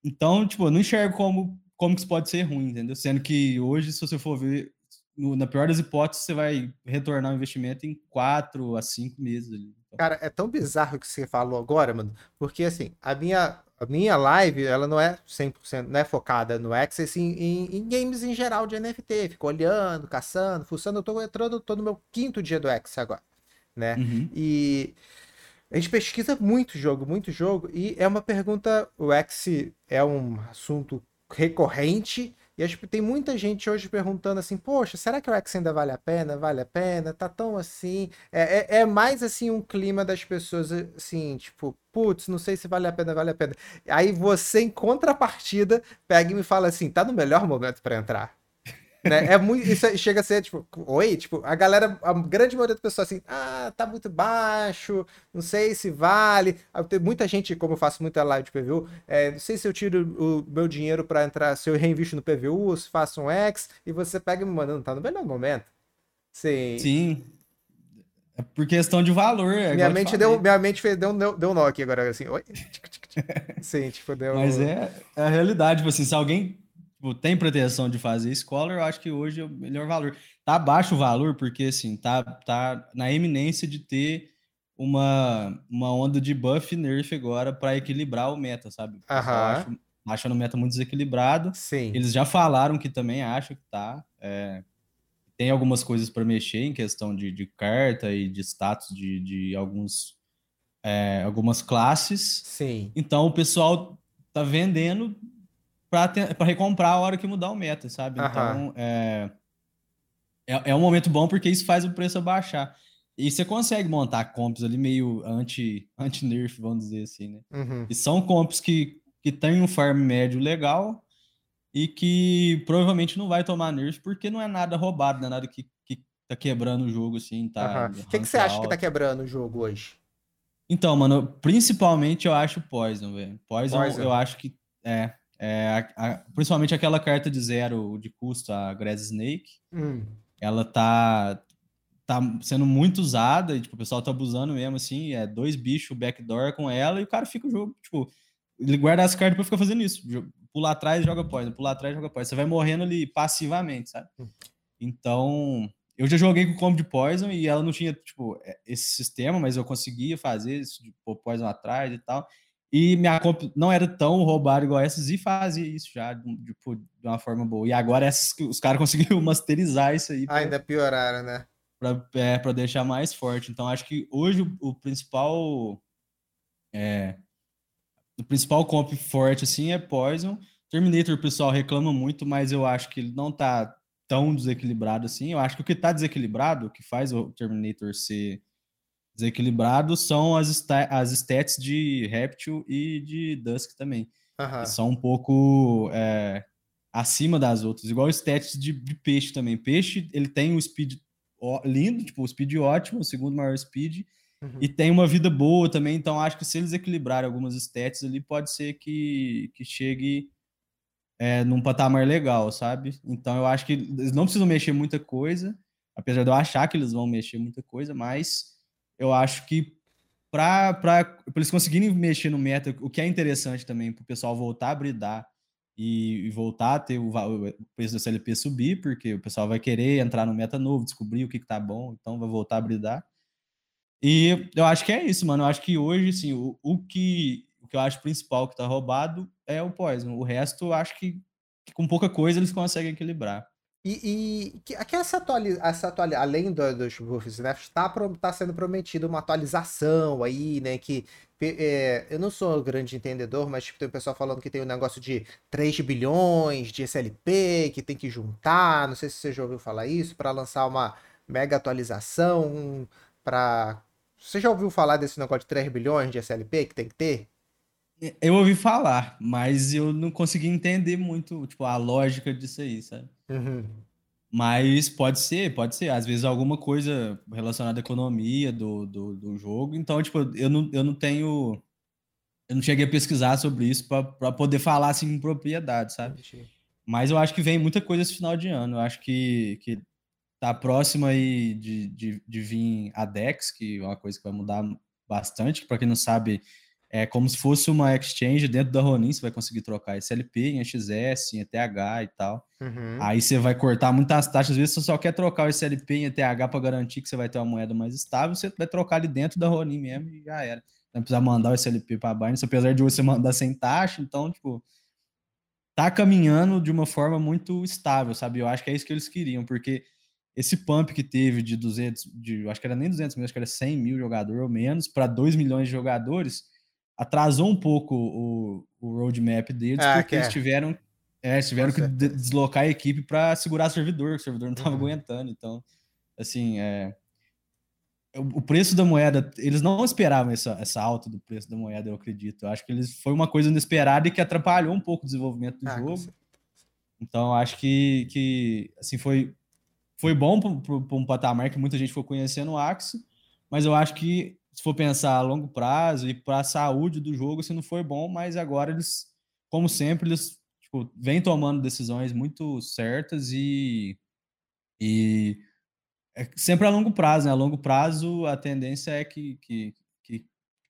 Então, tipo, eu não enxergo como, como que isso pode ser ruim, entendeu? Sendo que hoje, se você for ver, no, na pior das hipóteses, você vai retornar o investimento em quatro a cinco meses. Então. Cara, é tão bizarro o que você falou agora, mano, porque assim, a minha, a minha live, ela não é 100%, não é focada no Access em, em, em, games em geral de NFT. Fico olhando, caçando, fuçando. Eu tô entrando, tô no meu quinto dia do Access agora, né? Uhum. E a gente pesquisa muito jogo, muito jogo, e é uma pergunta. O X é um assunto recorrente. E acho que tem muita gente hoje perguntando assim, poxa, será que o X ainda vale a pena? Vale a pena? Tá tão assim? É, é, é mais assim um clima das pessoas assim, tipo, putz, não sei se vale a pena, vale a pena. Aí você, em contrapartida, pega e me fala assim, tá no melhor momento para entrar. Né? É muito, isso chega a ser tipo, oi, tipo, a galera, a grande maioria das pessoas assim, ah, tá muito baixo, não sei se vale. Tem muita gente, como eu faço muita live de PVU, é, não sei se eu tiro o meu dinheiro para entrar, se eu reinvisto no PVU, ou se faço um X, e você pega e me manda, não tá no melhor momento. Sim. Sim. É por questão de valor. É minha, mente deu, minha mente fez, deu, deu um nó aqui agora, assim, oi. Sim, tipo, deu. Mas é, é a realidade, tipo assim, se alguém tipo, tem pretensão de fazer Scholar, eu acho que hoje é o melhor valor. Tá baixo o valor, porque assim, tá, tá na eminência de ter uma, uma onda de buff nerf agora para equilibrar o meta, sabe? Aham. Acho, no meta muito desequilibrado. Sim. Eles já falaram que também acham que tá. É, tem algumas coisas para mexer em questão de, de, carta e de status de, de alguns, é, algumas classes. Sim. Então o pessoal tá vendendo para recomprar a hora que mudar o meta, sabe? Então, é, é, é, um momento bom porque isso faz o preço abaixar. E você consegue montar comps ali meio anti-nerf, anti vamos dizer assim, né? Uhum. E são comps que, que tem um farm médio legal e que provavelmente não vai tomar nerf porque não é nada roubado, não é nada que, que tá quebrando o jogo, assim, tá... O que, que você acha que tá quebrando o jogo hoje? Então, mano, principalmente eu acho Poison, velho. Poison, Poison, eu acho que... É, é, a, a, principalmente aquela carta de zero de custo, a Grass Snake, hum. ela tá, tá sendo muito usada e tipo, o pessoal tá abusando mesmo, assim, é dois bichos backdoor com ela e o cara fica o jogo, tipo, ele guarda as cartas pra ficar fazendo isso, pular atrás joga poison, pular atrás joga poison, você vai morrendo ali passivamente, sabe? Hum. Então, eu já joguei com combo de poison e ela não tinha, tipo, é, esse sistema, mas eu conseguia fazer isso de pôr poison atrás e tal. E minha comp não era tão roubada igual essas e fazia isso já de, de, de uma forma boa. E agora essas, os caras conseguiram masterizar isso aí. Pra, Ainda pioraram, né? Pra, é, pra deixar mais forte. Então acho que hoje o, o principal. É, o principal comp forte assim é Poison. Terminator o pessoal reclama muito, mas eu acho que ele não tá tão desequilibrado assim. Eu acho que o que tá desequilibrado, o que faz o Terminator ser desequilibrados são as, as stats de Reptil e de Dusk também. Uhum. são um pouco é, acima das outras. Igual stats de, de, peixe também. Peixe, ele tem um speed lindo, tipo, o speed ótimo, o segundo maior speed, uhum. e tem uma vida boa também. Então, acho que se eles equilibrarem algumas stats ali, pode ser que, que chegue é, num patamar legal, sabe? Então, eu acho que eles não precisam mexer muita coisa, apesar de eu achar que eles vão mexer muita coisa, mas eu acho que para eles conseguirem mexer no meta, o que é interessante também para o pessoal voltar a bridar e, e, voltar a ter o, o, preço da CLP subir, porque o pessoal vai querer entrar no meta novo, descobrir o que, que tá bom, então vai voltar a bridar. E eu acho que é isso, mano. Eu acho que hoje, assim, o, o, que, o que eu acho principal que tá roubado é o Poison. O resto, eu acho que, que com pouca coisa eles conseguem equilibrar. E, e que, que essa atualização, essa além do, dos buffs, né, está tá sendo prometida uma atualização aí, né, que é, eu não sou um grande entendedor, mas tipo, tem o pessoal falando que tem um negócio de 3 bilhões de SLP, que tem que juntar, não sei se você já ouviu falar isso, para lançar uma mega atualização, para... Você já ouviu falar desse negócio de 3 bilhões de SLP que tem que ter? Eu ouvi falar, mas eu não consegui entender muito, tipo, a lógica disso aí, sabe? Uhum. Mas pode ser, pode ser. Às vezes alguma coisa relacionada à economia do, do, do jogo. Então, tipo, eu não, eu não tenho. Eu não cheguei a pesquisar sobre isso para poder falar assim com propriedade, sabe? Mas eu acho que vem muita coisa esse final de ano. Eu acho que, que tá próximo aí de, de, de vir a Dex, que é uma coisa que vai mudar bastante. Para quem não sabe, é como se fosse uma exchange dentro da Ronin, você vai conseguir trocar SLP em XS, em ETH e tal. Uhum. Aí você vai cortar muitas taxas, às vezes você só quer trocar o SLP em ETH para garantir que você vai ter uma moeda mais estável, você vai trocar ali dentro da Ronin mesmo e já era. Não precisa mandar o SLP para a Binance, apesar de você mandar sem taxa, então, tipo, tá caminhando de uma forma muito estável, sabe? Eu acho que é isso que eles queriam, porque esse pump que teve de 200, de, acho que era nem 200 mil, acho que era 100 mil jogadores ou menos, para 2 milhões de jogadores, atrasou um pouco o, o roadmap deles, ah, porque eles é. tiveram, é, tiveram que deslocar a equipe para segurar o servidor, que o servidor não estava uhum. aguentando. Então, assim, é, o preço da moeda, eles não esperavam essa, essa alta do preço da moeda, eu acredito. Eu acho que eles foi uma coisa inesperada e que atrapalhou um pouco o desenvolvimento do ah, jogo. Então, acho que, que assim, foi, foi bom para um patamar que muita gente foi conhecendo o Axie, mas eu acho que se for pensar a longo prazo e para a saúde do jogo, se não foi bom, mas agora eles, como sempre, eles tipo, vêm tomando decisões muito certas e, e é sempre a longo prazo, né? A longo prazo a tendência é que, que, que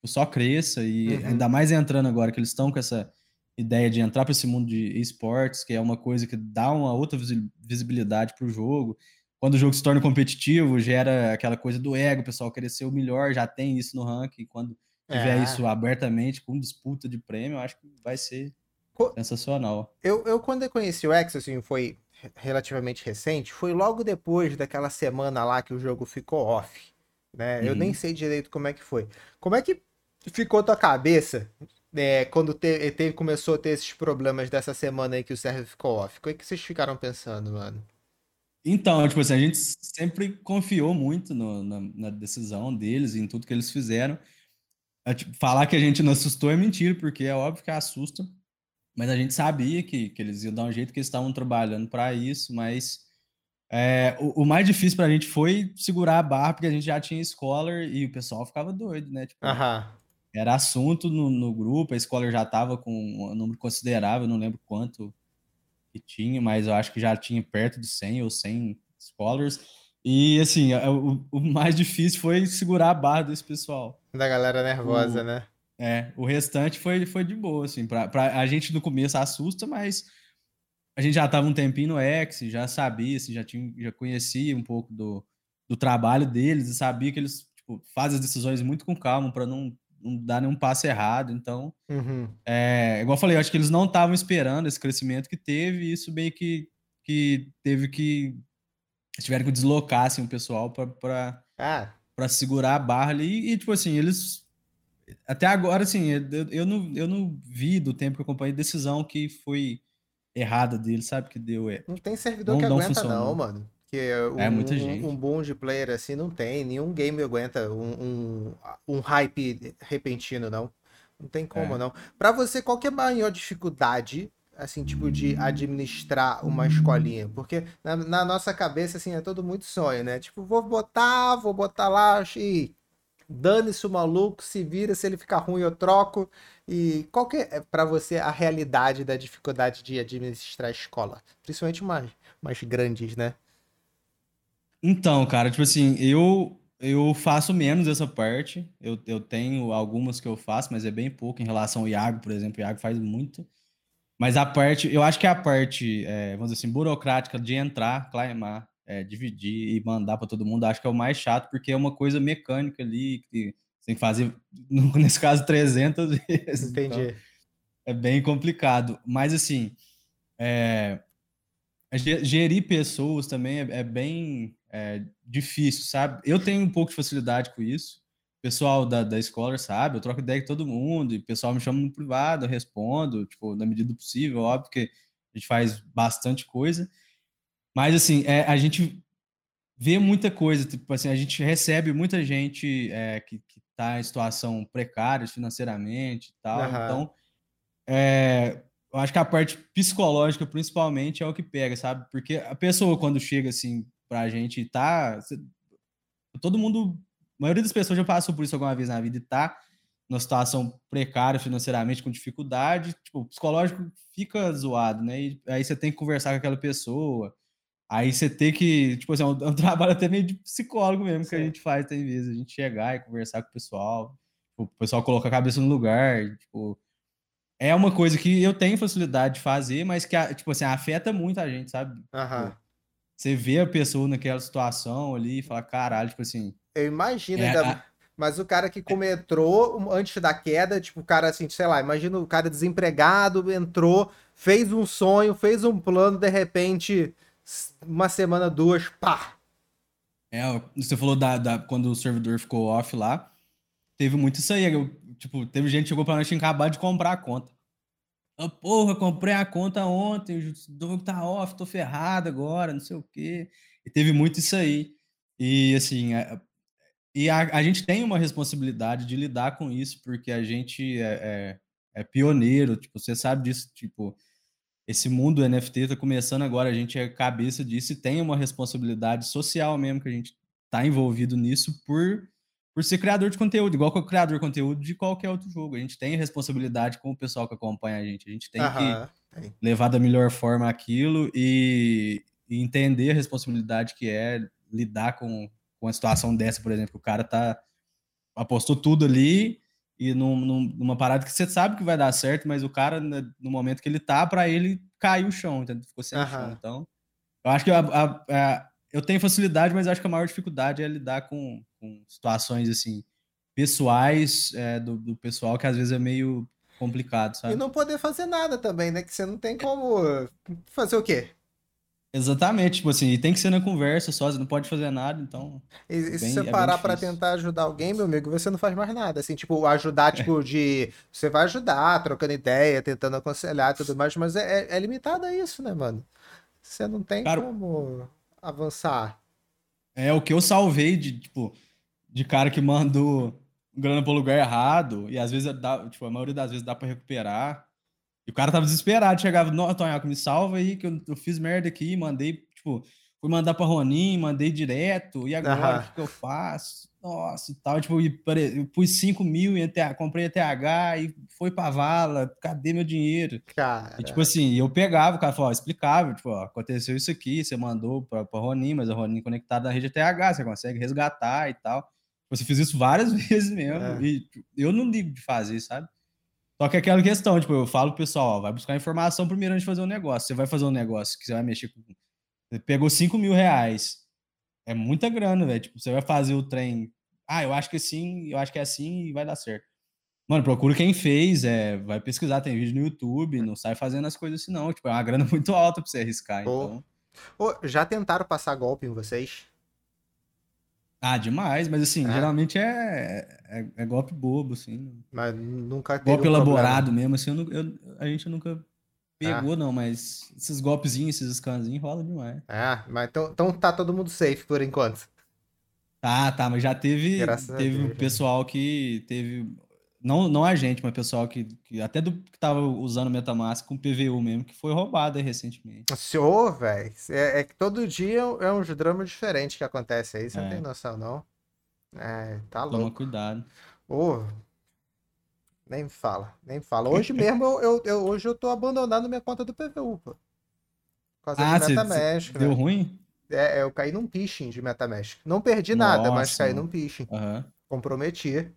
só cresça e uhum. ainda mais entrando agora que eles estão com essa ideia de entrar para esse mundo de esportes, que é uma coisa que dá uma outra visibilidade para o jogo quando o jogo se torna competitivo, gera aquela coisa do ego, o pessoal querer ser o melhor, já tem isso no ranking. Quando tiver é. isso abertamente, com disputa de prêmio, eu acho que vai ser Co sensacional. Eu, eu, quando eu conheci o X, assim, foi relativamente recente, foi logo depois daquela semana lá que o jogo ficou off. Né? Uhum. Eu nem sei direito como é que foi. Como é que ficou tua cabeça né, quando te, teve, começou a ter esses problemas dessa semana aí que o server ficou off? O que, é que vocês ficaram pensando, mano? Então, tipo assim, a gente sempre confiou muito no, na, na, decisão deles, em tudo que eles fizeram. É, tipo, falar que a gente não assustou é mentira, porque é óbvio que assusta. Mas a gente sabia que, que eles iam dar um jeito, que eles estavam trabalhando para isso. Mas é, o, o, mais difícil para a gente foi segurar a barra, porque a gente já tinha Scholar e o pessoal ficava doido, né? Tipo, Era assunto no, no grupo, a Scholar já estava com um número considerável, não lembro quanto que tinha, mas eu acho que já tinha perto de 100 ou 100 scholars. E assim, é, o, o mais difícil foi segurar a barra desse pessoal. Da galera nervosa, o, né? É, o restante foi, foi de boa, assim. Pra, pra, a gente no começo assusta, mas a gente já tava um tempinho no X, já sabia, assim, já, tinha, já conhecia um pouco do, do trabalho deles e sabia que eles tipo, fazem as decisões muito com calma para não não dá nenhum passo errado. Então, uhum. é, igual eu falei, eu acho que eles não estavam esperando esse crescimento que teve, e isso meio que, que teve que. tiveram que deslocar assim, o pessoal para ah. segurar a barra ali. E, tipo assim, eles. Até agora, assim, eu, eu, não, eu não vi do tempo que eu acompanhei decisão que foi errada dele, sabe? Que deu. É, não tem servidor não, que aguenta, não, não mano. Que um, é muita gente. Um, um boom de player assim não tem. Nenhum game aguenta um, um, um hype repentino, não. Não tem como, é. não. Para você, qual que é a maior dificuldade, assim, tipo, de administrar uma escolinha? Porque na, na, nossa cabeça, assim, é todo muito sonho, né? Tipo, vou botar, vou botar lá, e dane-se o maluco, se vira, se ele ficar ruim eu troco. E qual que é, para você, a realidade da dificuldade de administrar a escola? Principalmente mais, mais grandes, né? Então, cara, tipo assim, eu eu faço menos essa parte. Eu, eu tenho algumas que eu faço, mas é bem pouco em relação ao Iago, por exemplo. O Iago faz muito. Mas a parte, eu acho que a parte, é, vamos dizer assim, burocrática de entrar, climar, é, dividir e mandar para todo mundo, acho que é o mais chato, porque é uma coisa mecânica ali, que você tem que fazer, nesse caso, 300 vezes. Então Entendi. Então, é bem complicado. Mas, assim, é, gerir pessoas também é, é bem é, difícil, sabe? Eu tenho um pouco de facilidade com isso. O pessoal da, da escola sabe, eu troco ideia com todo mundo, e o pessoal me chama no privado, eu respondo, tipo, na medida do possível, óbvio que a gente faz bastante coisa. Mas, assim, é, a gente vê muita coisa, tipo assim, a gente recebe muita gente é, que, que tá em situação precária financeiramente e tal, uhum. então, é, eu acho que a parte psicológica, principalmente, é o que pega, sabe? Porque a pessoa, quando chega, assim, pra gente tá. Todo mundo. A maioria das pessoas já passou por isso alguma vez na vida e tá numa situação precária financeiramente, com dificuldade, tipo, o psicológico fica zoado, né? E aí você tem que conversar com aquela pessoa. Aí você tem que, tipo assim, é um, é trabalho até meio de psicólogo mesmo Sim. que a gente faz, tem vezes, a gente chegar e conversar com o pessoal, Tipo, o pessoal coloca a cabeça no lugar, tipo, é uma coisa que eu tenho facilidade de fazer, mas que, tipo assim, afeta muito a gente, sabe? Aham. Tipo, você vê a pessoa naquela situação ali e fala, caralho, tipo assim. Eu imagino, É, ainda. Mas o cara que como entrou antes da queda, tipo, o cara assim, sei lá, imagina o cara desempregado, entrou, fez um sonho, fez um plano, de repente, uma semana, duas, pá. É, você falou da, da- quando o servidor ficou off lá, teve muito isso aí. eu- tipo, teve gente que chegou pra nós tinha acabado de comprar a conta. Ah, porra, comprei a conta ontem, o jogo tá off, tô ferrado agora, não sei o quê. E teve muito isso aí. E assim, a- e a, a gente tem uma responsabilidade de lidar com isso, porque a gente é, é, é pioneiro, tipo, você sabe disso, tipo, esse mundo NFT tá começando agora, a gente é cabeça disso e tem uma responsabilidade social mesmo que a gente tá envolvido nisso por, por ser criador de conteúdo, igual que o criador de conteúdo de qualquer outro jogo. A gente tem responsabilidade com o pessoal que acompanha a gente. A gente tem que Aham, tem. levar da melhor forma aquilo e, e entender a responsabilidade que é lidar com, com uma situação dessa, por exemplo, que o cara tá apostou tudo ali e num, num- numa parada que você sabe que vai dar certo, mas o cara, né, no momento que ele tá, pra ele caiu o chão, entendeu? Ficou sem Aham. chão. Então, eu acho que a- a- a- eu tenho facilidade, mas acho que a maior dificuldade é lidar com, com situações assim pessoais é, do, do pessoal que às vezes é meio complicado, E sabe? não poder fazer nada também, né? Que você não tem como fazer o quê? Exatamente, tipo assim, e tem que ser na conversa só, você não pode fazer nada, então. E, e se Bem- você é parar pra tentar ajudar alguém, meu amigo, você não faz mais nada. Assim, tipo, ajudar, tipo, de. Você vai ajudar, trocando ideia, tentando aconselhar e tudo mais, mas é, é- é limitado a isso, né, mano? Você não tem Cara, como avançar. É o que eu salvei de, tipo, de cara que mandou grana pro lugar errado, e às vezes dá, tipo, a maioria das vezes dá pra recuperar. E o cara tava desesperado, chegava, não, Tonhaco, me salva aí, que eu, eu fiz merda aqui, mandei, tipo, fui mandar pra Ronin, mandei direto, e agora, o que, que eu faço? Nossa, e tal, tipo, e pare- pus 5 mil em ETH, comprei ETH e foi pra vala, cadê meu dinheiro? Cara, E tipo assim, eu pegava, o cara falava, ó, explicava, tipo, ó, aconteceu isso aqui, você mandou pra, pra Ronin, mas a Ronin conectada na rede ETH, você consegue resgatar e tal. Você fiz isso várias vezes mesmo, É. e tipo, eu não ligo de fazer, sabe? Só que é aquela questão, tipo, eu falo pro pessoal, ó, vai buscar informação primeiro antes de fazer um negócio. Você vai fazer um negócio que você vai mexer com. Você pegou 5 mil reais. É muita grana, velho. Tipo, você vai fazer o trem. Ah, eu acho que sim, eu acho que é assim e vai dar certo. Mano, procura quem fez, é, vai pesquisar, tem vídeo no YouTube, não sai fazendo as coisas assim, não. Tipo, é uma grana muito alta pra você arriscar, Pô. então. Ô, já tentaram passar golpe em vocês? Ah, demais, mas assim, É. geralmente é, é, é golpe bobo, assim. Mas nunca teve Golpe um problema. elaborado mesmo, assim, eu eu- a gente nunca É. pegou, não, mas esses golpezinhos, esses scanzinhos rola demais. É, mas então, então tá todo mundo safe por enquanto. Tá, tá, mas já teve, Graças teve Deus, um né? pessoal que teve, não, não a gente, mas pessoal que, que até do que tava usando MetaMask com PVU mesmo, que foi roubado aí recentemente. Senhor, velho, é, é que todo dia é uns dramas diferentes que acontecem aí, você não É. tem noção, não. É, tá Toma louco. cuidado. Ô, nem fala, nem fala. Hoje mesmo, eu, eu, eu- hoje eu tô abandonando minha conta do PVU, pô. Por causa Ah, de MetaMask, deu né? ruim? É, eu caí num phishing de MetaMask. Não perdi nada, mas Nossa, caí mano. num phishing. Aham. Comprometi.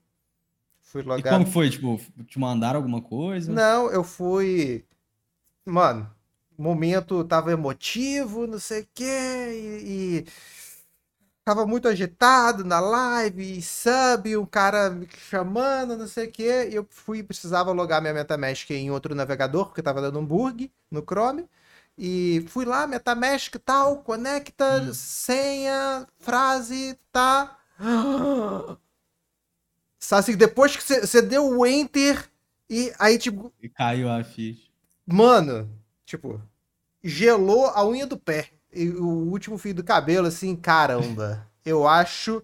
Fui E logar. como que foi? Tipo, te mandaram alguma coisa? Não, eu fui. Mano, momento tava emotivo, não sei o quê, e, e tava muito agitado na live, e sub, um cara me chamando, não sei o quê, e eu fui, precisava logar minha MetaMask em outro navegador, porque tava dando um bug no Chrome, e fui lá, MetaMask tal, conecta, Hum. senha, frase, tá. Sabe assim, depois que você deu o enter, e aí, tipo, E caiu a ficha. Mano, tipo, gelou a unha do pé. O último fio do cabelo, assim, caramba. Eu acho.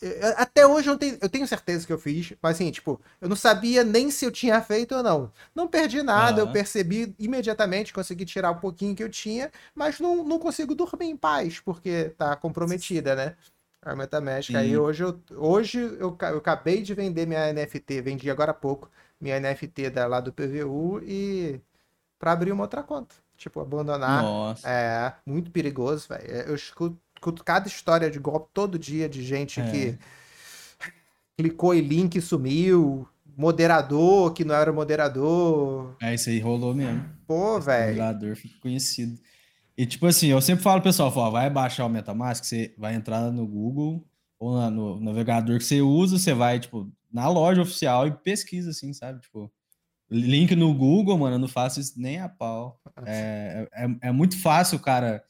eu- Até hoje eu tenho, eu tenho certeza que eu fiz, mas assim, tipo, eu não sabia nem se eu tinha feito ou não. Não perdi nada, eu Aham. percebi imediatamente, consegui tirar um pouquinho que eu tinha, mas não, não consigo dormir em paz, porque tá comprometida, né? A MetaMask. Aí hoje, eu, hoje eu, eu acabei de vender minha NFT, vendi agora há pouco, minha NFT da, lá do PVU e pra abrir uma outra conta. Tipo, abandonar. Nossa. É muito perigoso, velho. Eu escuto, escuto cada história de golpe todo dia de gente É. que clicou em link e sumiu. Moderador que não era moderador. É, isso aí rolou mesmo. Pô, velho. Moderador fica conhecido. E tipo assim, eu sempre falo pessoal, falo, vai baixar o MetaMask, você vai entrar no Google ou na- no navegador que você usa, você vai, tipo, na loja oficial e pesquisa, assim, sabe? Tipo, link no Google, mano, eu não faço isso nem a pau. É, é, é muito fácil o cara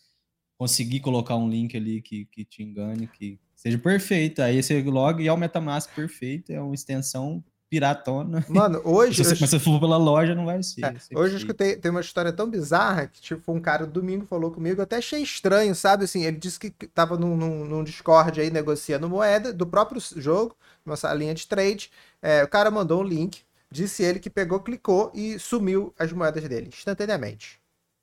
conseguir colocar um link ali que, que te engane, que seja perfeito. Aí você loga e é o MetaMask perfeito, é uma extensão piratona. Mano, hoje. Se você, eu- mas se for pela loja, não vai ser. É, hoje eu escutei, tem uma história tão bizarra que, tipo, um cara domingo falou comigo, eu até achei estranho, sabe? Assim, ele disse que tava num, num, num Discord aí negociando moeda do próprio jogo, uma salinha de trade. É, o cara mandou um link, disse ele que pegou, clicou e sumiu as moedas dele instantaneamente.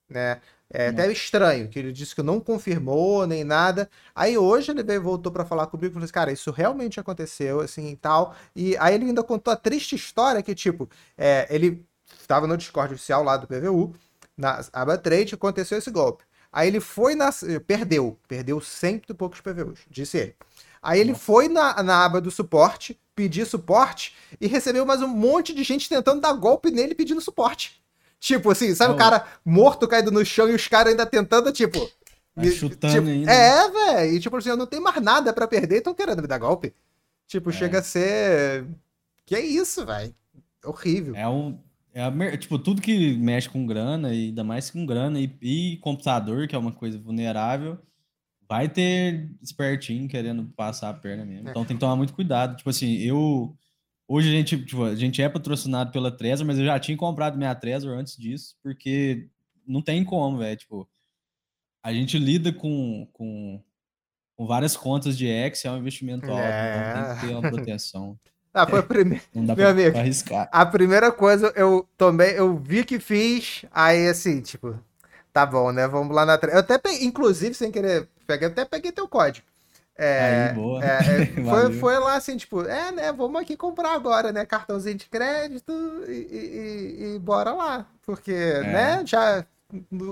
Né? É até estranho, que ele disse que não confirmou nem nada. Aí hoje ele voltou pra falar comigo e falou assim, cara, isso realmente aconteceu, assim e tal. E aí ele ainda contou a triste história que, tipo, é, ele estava no Discord oficial lá do PVU, na aba trade, aconteceu esse golpe. Aí ele foi na. Perdeu. Perdeu cento e poucos PVUs, disse ele. Aí ele foi na, na aba do suporte, pedir suporte, e recebeu mais um monte de gente tentando dar golpe nele pedindo suporte. Tipo assim, sabe É o cara morto caído no chão e os caras ainda tentando, tipo. Vai me- chutando tipo, ainda. É, velho. E tipo assim, eu não tenho mais nada pra perder estão querendo me dar golpe. Tipo, É. chega a ser. Que isso, velho? Horrível. É um. É a tipo, tudo que mexe com grana, e ainda mais com grana e, e computador, que é uma coisa vulnerável, vai ter espertinho querendo passar a perna mesmo. É. Então tem que tomar muito cuidado. Tipo assim, eu. Hoje a gente, tipo, a gente é patrocinado pela Trezor, mas eu já tinha comprado minha Trezor antes disso, porque não tem como, velho. Tipo, a gente lida com, com, com várias contas de X, é um investimento alto, então tem que ter uma proteção. Ah, foi a primeira. Não dá Meu pra, amigo. pra arriscar. A primeira coisa eu tomei, eu vi que fiz, aí assim, tipo, tá bom, né? Vamos lá na. Eu até inclusive, sem querer, peguei, até peguei teu código. É, Aí, boa. é, é, foi, foi lá assim, tipo, é, né? Vamos aqui comprar agora, né? Cartãozinho de crédito e, e- e- bora lá. Porque, É. né? Já.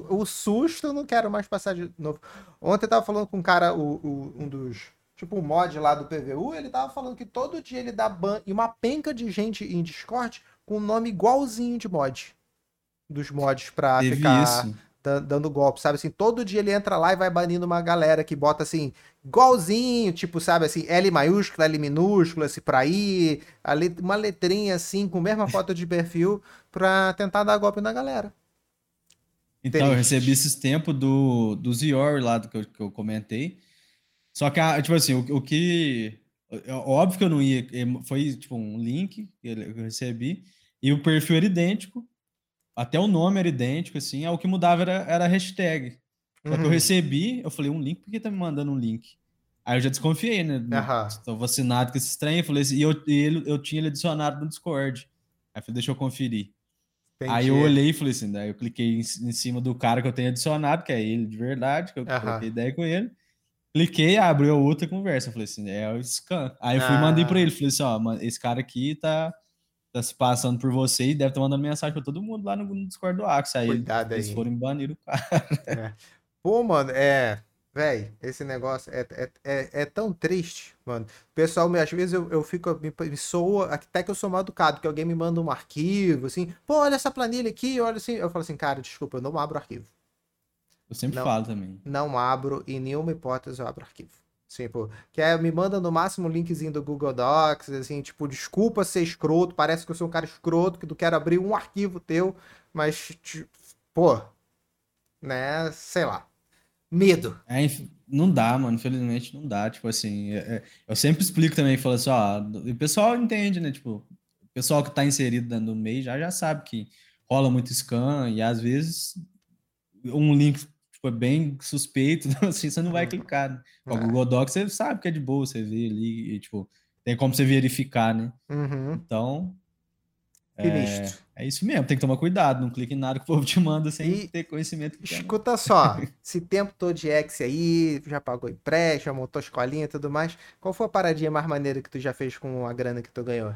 O susto eu não quero mais passar de novo. Ontem eu tava falando com um cara, o, o- um dos. Tipo, um mod lá do PVU, ele tava falando que todo dia ele dá ban e uma penca de gente em Discord com um nome igualzinho de mod. Dos mods pra Teve ficar isso. Da- dando golpe, sabe? Assim, todo dia ele entra lá e vai banindo uma galera que bota assim, igualzinho, tipo, sabe assim, L maiúscula, L minúscula, assim, pra ir, let- uma letrinha assim, com a mesma foto de perfil, pra tentar dar golpe na galera. Então, eu recebi esses tempos do, do Zior lá do que eu, que eu comentei. Só que, tipo assim, o, o que. é Óbvio que eu não ia. é, Foi tipo um link que eu recebi. E o perfil era idêntico. Até o nome era idêntico, assim. O que mudava era, era a hashtag. Só que eu Uhum. recebi, eu falei, um link, por que tá me mandando um link? Aí eu já desconfiei, né? Estou vacinado com esse trem. Eu falei assim, e eu, e ele, eu tinha ele adicionado no Discord. Aí eu falei, deixa eu conferir. Aí eu Entendi. olhei e falei assim, daí eu cliquei em, em cima do cara que eu tenho adicionado, que é ele de verdade, que eu Aham. troquei ideia com ele. Cliquei, abriu outra conversa. Eu falei assim, é o Scan. Aí eu fui e mandei pra Ah. ele, falei assim, ó, esse cara aqui tá, tá se passando por você e deve estar mandando mensagem pra todo mundo lá no, Discord do Axis. Aí Cuidado eles aí. foram e baniram o cara. Pô, mano, é. Véi, esse negócio é, é, é, é tão triste, mano. O pessoal, às vezes eu, eu fico, me, me soa, até que eu sou mal educado, que alguém me manda um arquivo, assim, pô, olha essa planilha aqui, olha assim. Eu falo assim, cara, desculpa, eu não abro arquivo. Eu sempre Não. falo também. Não abro, em nenhuma hipótese eu abro arquivo. Pô, que é, me manda no máximo um linkzinho do Google Docs, assim, tipo, desculpa ser escroto, parece que eu sou um cara escroto, que não quero abrir um arquivo teu, mas, tipo, pô, né, sei lá. Medo. É, não dá, mano. Infelizmente não dá. Tipo assim, é- é- eu sempre explico também, falo assim, ó, o pessoal entende, né? Tipo, o pessoal que tá inserido no meio já, já sabe que rola muito scan e às vezes um link tipo, é bem suspeito, assim, você não vai Uhum. clicar. Né? O É. Google Docs você sabe que é de boa, você vê ali e, tipo, tem como você verificar, né? Uhum. Então, Sinistro. é isso mesmo, tem que tomar cuidado, não clique em nada que o povo te manda sem E- ter conhecimento é, né? Escuta só, esse tempo todo de X aí, já pagou empréstimo, já montou escolinha e tudo mais. Qual foi a paradinha mais maneira que tu já fez com a grana que tu ganhou?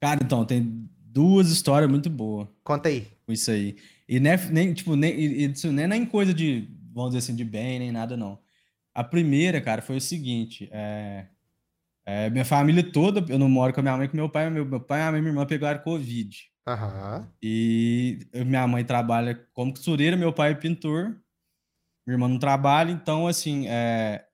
Cara, então, tem duas histórias muito boas. Conta aí. com isso aí. E nem, nem tipo, nem, isso nem nem coisa de, vamos dizer assim, de bem, nem nada, não. A primeira, cara, foi o seguinte, é, É, minha família toda, eu não moro com a minha mãe, com meu pai, meu, meu pai, a minha irmã pegaram Covid. Aham. E minha mãe trabalha como costureira, meu pai é pintor, minha irmã não trabalha, então, assim, é,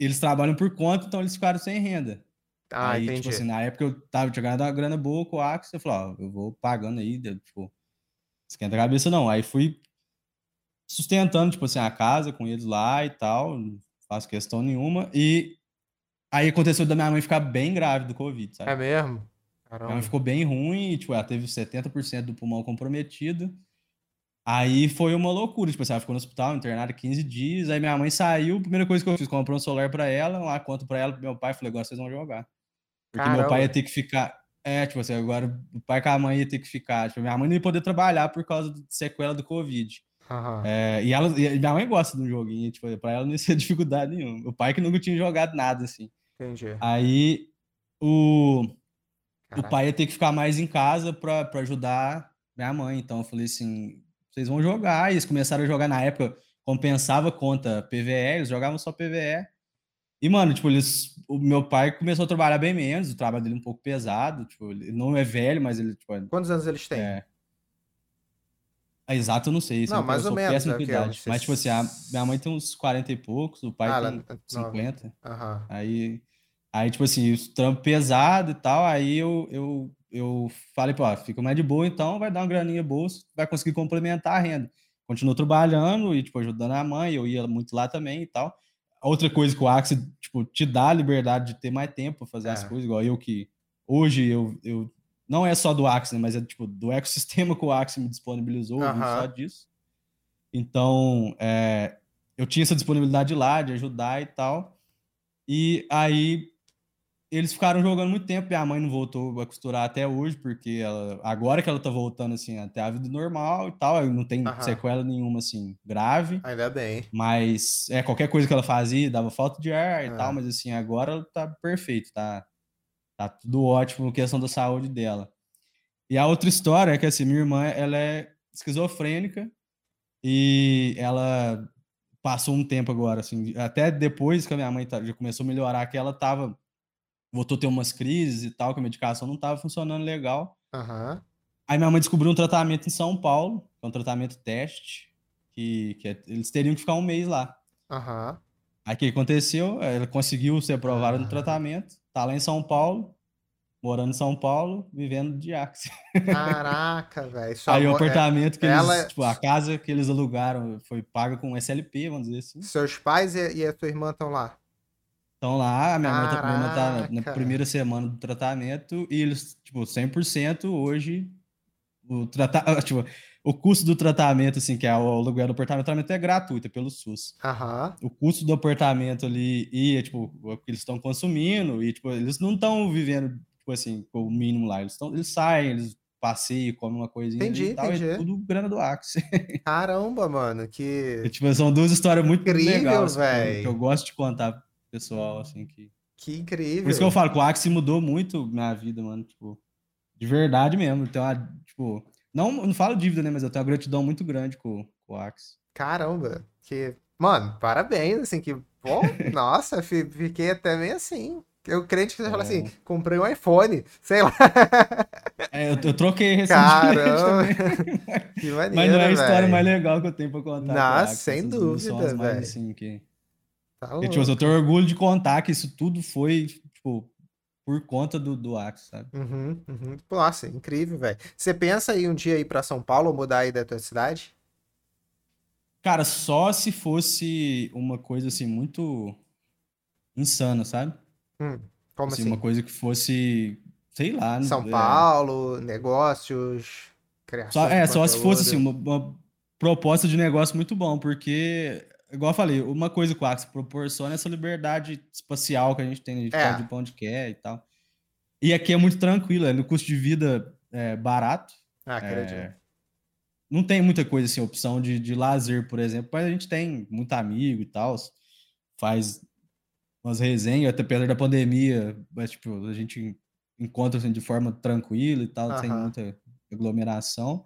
eles trabalham por conta, então eles ficaram sem renda. Ah, aí, entendi. tipo assim, na época eu tava tinha ganhado uma grana boa com o Axis, eu falei, ó, eu vou pagando aí, tipo, esquenta a cabeça não. Aí fui sustentando, tipo assim, a casa com eles lá e tal, não faço questão nenhuma. E aí aconteceu da minha mãe ficar bem grávida do Covid, sabe? É mesmo? Minha Caramba. mãe ficou bem ruim, tipo, ela teve 70% do pulmão comprometido. Aí foi uma loucura, tipo assim, ela ficou no hospital, internada 15 dias, aí minha mãe saiu, a primeira coisa que eu fiz, comprei um celular pra ela, lá conto pra ela, pro meu pai, falei, agora vocês vão jogar. Porque meu pai Caramba. ia ter que ficar, é, tipo assim, agora o pai com a mãe ia ter que ficar, tipo, minha mãe não ia poder trabalhar por causa de sequela do Covid. Aham. É, e ela, e minha mãe gosta do joguinho, tipo, pra ela não ia ser dificuldade nenhuma. O pai que nunca tinha jogado nada, assim. Entendi. Aí o, o pai ia ter que ficar mais em casa pra, pra ajudar minha mãe. Então eu falei assim: vocês vão jogar. E eles começaram a jogar na época, compensava conta PVE, eles jogavam só PVE. E, mano, tipo, eles. O meu pai começou a trabalhar bem menos, o trabalho dele um pouco pesado. Tipo, ele não é velho, mas ele, tipo, Quantos anos eles têm? é. A exato eu não sei, assim, Não, mais ou menos, é idade. Mas, tipo assim, a minha mãe tem uns 40 e poucos, o pai Ah, ela tem é nova. 50. Aham. Aí, aí tipo assim, os trampos pesados e tal, aí eu, eu, eu falei, pô, fica mais de boa então, vai dar uma graninha boa, vai conseguir complementar a renda. Continuou trabalhando e, tipo, ajudando a mãe, eu ia muito lá também e tal. Outra coisa que o Axie, tipo, te dá a liberdade de ter mais tempo pra fazer as É. coisas, igual eu que hoje eu, eu não é só do Axie, né, mas é tipo do ecossistema que o Axie me disponibilizou, vivo Aham. só disso. Então, é, eu tinha essa disponibilidade lá de ajudar e tal. E aí eles ficaram jogando muito tempo. Minha mãe não voltou a costurar até hoje, porque ela, agora que ela tá voltando assim até a vida normal e tal, não tem Aham. sequela nenhuma assim grave. Ainda bem. Mas é qualquer coisa que ela fazia, dava falta de ar e É. tal, mas assim, agora ela tá perfeito, tá, tá tudo ótimo na questão da saúde dela. E a outra história é que assim, minha irmã, ela é esquizofrênica e ela passou um tempo agora, assim, até depois que a minha mãe tá- já começou a melhorar, que ela tava, voltou a ter umas crises e tal, que a medicação não tava funcionando legal. Aham. Aí minha mãe descobriu um tratamento em São Paulo, que é um tratamento teste, que, que é- eles teriam que ficar um mês lá. Aham. Aí o que aconteceu? Ela conseguiu ser aprovada no Ah. tratamento, tá lá em São Paulo, morando em São Paulo, vivendo de Axie. Caraca, velho. Aí o é- apartamento que ela- eles, tipo, a casa que eles alugaram foi paga com SLP, vamos dizer assim. Seus pais e, e a tua irmã estão lá. Então lá, a minha mãe tá, minha irmã tá na- primeira semana do tratamento e eles, tipo, 100% hoje, o, trata, ah, tipo, o custo do tratamento, assim, que é o aluguel do apartamento, o tratamento é gratuito, é pelo SUS. Aham. o custo do apartamento ali e, tipo, o que eles estão consumindo, e, tipo, eles não estão vivendo, tipo assim, com o mínimo lá. Eles, tão, eles saem, eles passeiam, comem uma coisinha Entendi, e tal, entendi. é tudo grana do Axie. Caramba, mano, E, que, tipo, são duas histórias muito Incrível, legais, assim, que eu- gosto de contar pessoal, assim, que... que incrível. Por isso que eu falo que o Axie mudou muito minha vida, mano, tipo, de verdade mesmo. Então, tipo, não, não falo dívida, né, mas eu tenho uma gratidão muito grande com, com o Axie. Caramba, que. Mano, parabéns, assim, que. Bom, nossa, fi- fiquei até meio assim. Eu crente que você fala assim, É. comprei um iPhone, sei lá. É, eu, eu troquei recentemente Caramba, que maneiro, Mas não é a história velho. mais legal que eu tenho pra contar. Nossa, sem dúvida, velho. assim, que... Tá Eu, tipo, louco. eu tenho orgulho de contar que isso tudo foi, tipo, por conta do, do Axie, sabe? Uhum, uhum. Nossa, incrível, velho. Você pensa aí um dia ir pra São Paulo ou mudar aí da tua cidade? Cara, só se fosse uma coisa, assim, muito insana, sabe? Hum, como Assim, assim? uma coisa que fosse, sei lá... São é, Paulo, negócios, criação Só, é, só se fosse assim, uma, uma proposta de negócio muito bom, porque, igual eu falei, uma coisa que o Axie proporciona é essa liberdade espacial que a gente tem, a gente É. pode ir pra onde quer e tal. E aqui é muito tranquilo, é no custo de vida é, barato. Ah, acredito. é, não tem muita coisa assim, opção de, de lazer, por exemplo, mas a gente tem muito amigo e tal, faz umas resenhas, até apesar da pandemia, mas, tipo, a gente encontra assim, de forma tranquila e tal, sem muita aglomeração.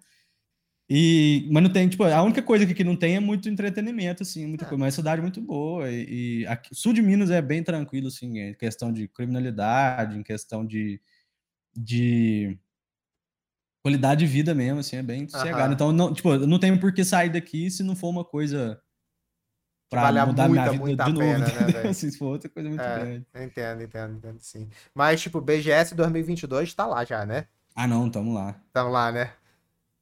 E, mas não tem, tipo, a única coisa que aqui não tem é muito entretenimento, assim, muita é. coisa, mas é cidade muito boa. E, e aqui, o sul de Minas é bem tranquilo, assim, em questão de criminalidade, em questão de, de qualidade de vida mesmo, assim, é bem sossegado. Então, não, tipo, não tenho por que sair daqui se não for uma coisa pra mudar muita, minha vida de novo. Pena, né, se for outra coisa muito é, grande. Entendo, entendo, entendo, sim. Mas, tipo, BGS 2022 tá lá já, né? Ah, não, tamo lá. Tamo lá, né?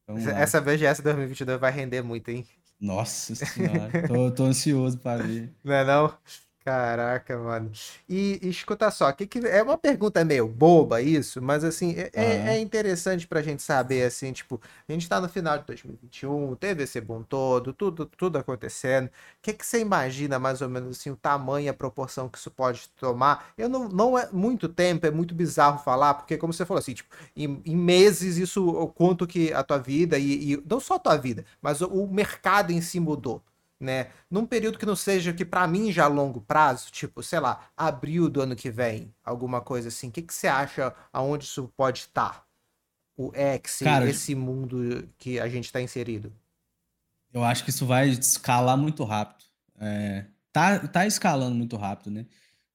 Tamo Essa lá. BGS 2022 vai render muito, hein? Nossa senhora, tô, tô ansioso pra ver. Não é não? Caraca, mano. E, e escuta só, que, que é uma pergunta meio boba isso, mas assim, é, uhum. é interessante pra gente saber, assim, tipo, a gente tá no final de 2021, teve esse boom todo, tudo, tudo acontecendo. O que, que você imagina, mais ou menos, assim, o tamanho a proporção que isso pode tomar? Eu não, não é muito tempo, é muito bizarro falar, porque como você falou assim, tipo, em, em meses isso, o quanto que a tua vida, e, e não só a tua vida, mas o, o mercado em si mudou né? Num período que não seja que para mim já longo prazo, tipo, sei lá, abril do ano que vem, alguma coisa assim. O que, que você acha aonde isso pode estar? O X, Cara, esse mundo que a gente está inserido? Eu acho que isso vai escalar muito rápido. É, tá, tá escalando muito rápido, né?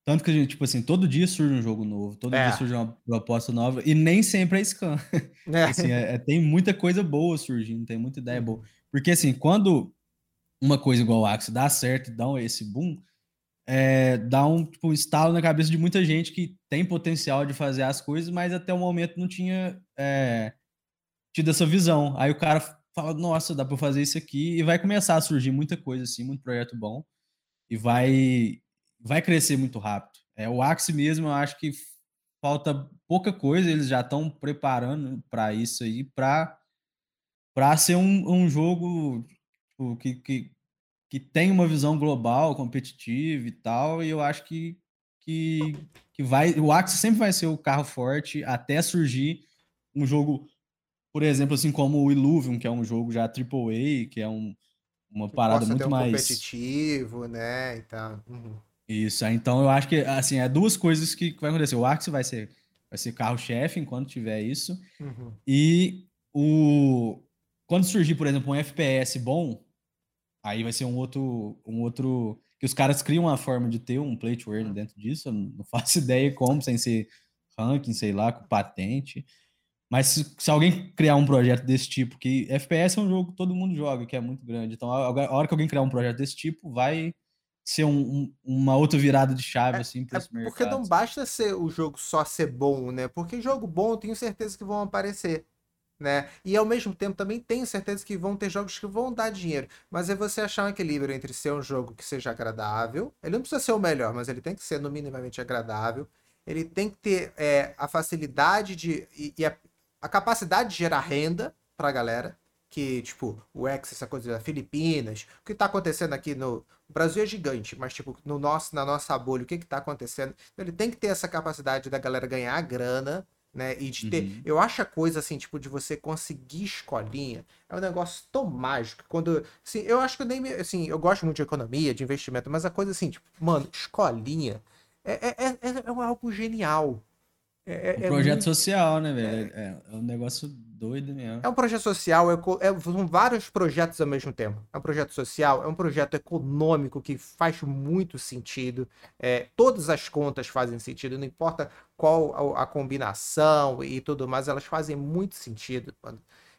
Tanto que a gente, tipo assim, todo dia surge um jogo novo, todo é. dia surge uma proposta nova, e nem sempre é scam. É. assim, é, é, tem muita coisa boa surgindo, tem muita ideia boa. Porque assim, quando uma coisa igual o Axie dá certo dá esse boom, é, dá um tipo, estalo na cabeça de muita gente que tem potencial de fazer as coisas, mas até o momento não tinha é, tido essa visão. Aí o cara fala, nossa, dá para fazer isso aqui, e vai começar a surgir muita coisa assim, muito projeto bom, e vai, vai crescer muito rápido. É, o Axie mesmo, eu acho que falta pouca coisa, eles já estão preparando para isso aí, para ser um, um jogo tipo, que, que, que tem uma visão global, competitiva e tal, e eu acho que, que, que vai. O Axie sempre vai ser o carro forte até surgir um jogo, por exemplo, assim como o Illuvium, que é um jogo já AAA, que é um, uma parada muito um mais. competitivo, né? E tal. Uhum. Isso, então eu acho que assim, é duas coisas que, que vai acontecer. O Axie vai ser, vai ser carro-chefe enquanto tiver isso. Uhum. E o. Quando surgir, por exemplo, um FPS bom, Aí vai ser um outro, um outro que os caras criam uma forma de ter um play to earn dentro disso, eu não faço ideia como, sem ser ranking, sei lá, com patente. Mas se, se, alguém criar um projeto desse tipo, que FPS é um jogo que todo mundo joga, que é muito grande. Então, a, a hora que alguém criar um projeto desse tipo, vai ser um, um, uma outra virada de chave, é, assim, para é esse mercado. Porque não basta ser o jogo só ser bom, né? Porque jogo bom, eu tenho certeza que vão aparecer né? E ao mesmo tempo também tenho certeza que vão ter jogos que vão dar dinheiro. Mas é você achar um equilíbrio entre ser um jogo que seja agradável. Ele não precisa ser o melhor, mas ele tem que ser no minimamente agradável. Ele tem que ter é, a facilidade de. e, e a, a, capacidade de gerar renda pra galera. Que, tipo, o X, essa coisa da Filipinas, o que tá acontecendo aqui no. O Brasil é gigante, mas, tipo, no nosso, na nossa bolha, o que que tá acontecendo? Então, ele tem que ter essa capacidade da galera ganhar grana né? E de ter. Uhum. Eu acho a coisa assim, tipo, de você conseguir escolinha é um negócio tão mágico. Quando. Assim, eu acho que eu nem. Assim, eu gosto muito de economia, de investimento, mas a coisa assim, tipo, mano, escolinha é, é, é, é algo genial. É, é, um projeto muito... social, né, velho? É, é, um negócio doido mesmo. É um projeto social, é, é, são vários projetos ao mesmo tempo. É um projeto social, é um projeto econômico que faz muito sentido. É, todas as contas fazem sentido, não importa qual a, a combinação e tudo mais, elas fazem muito sentido.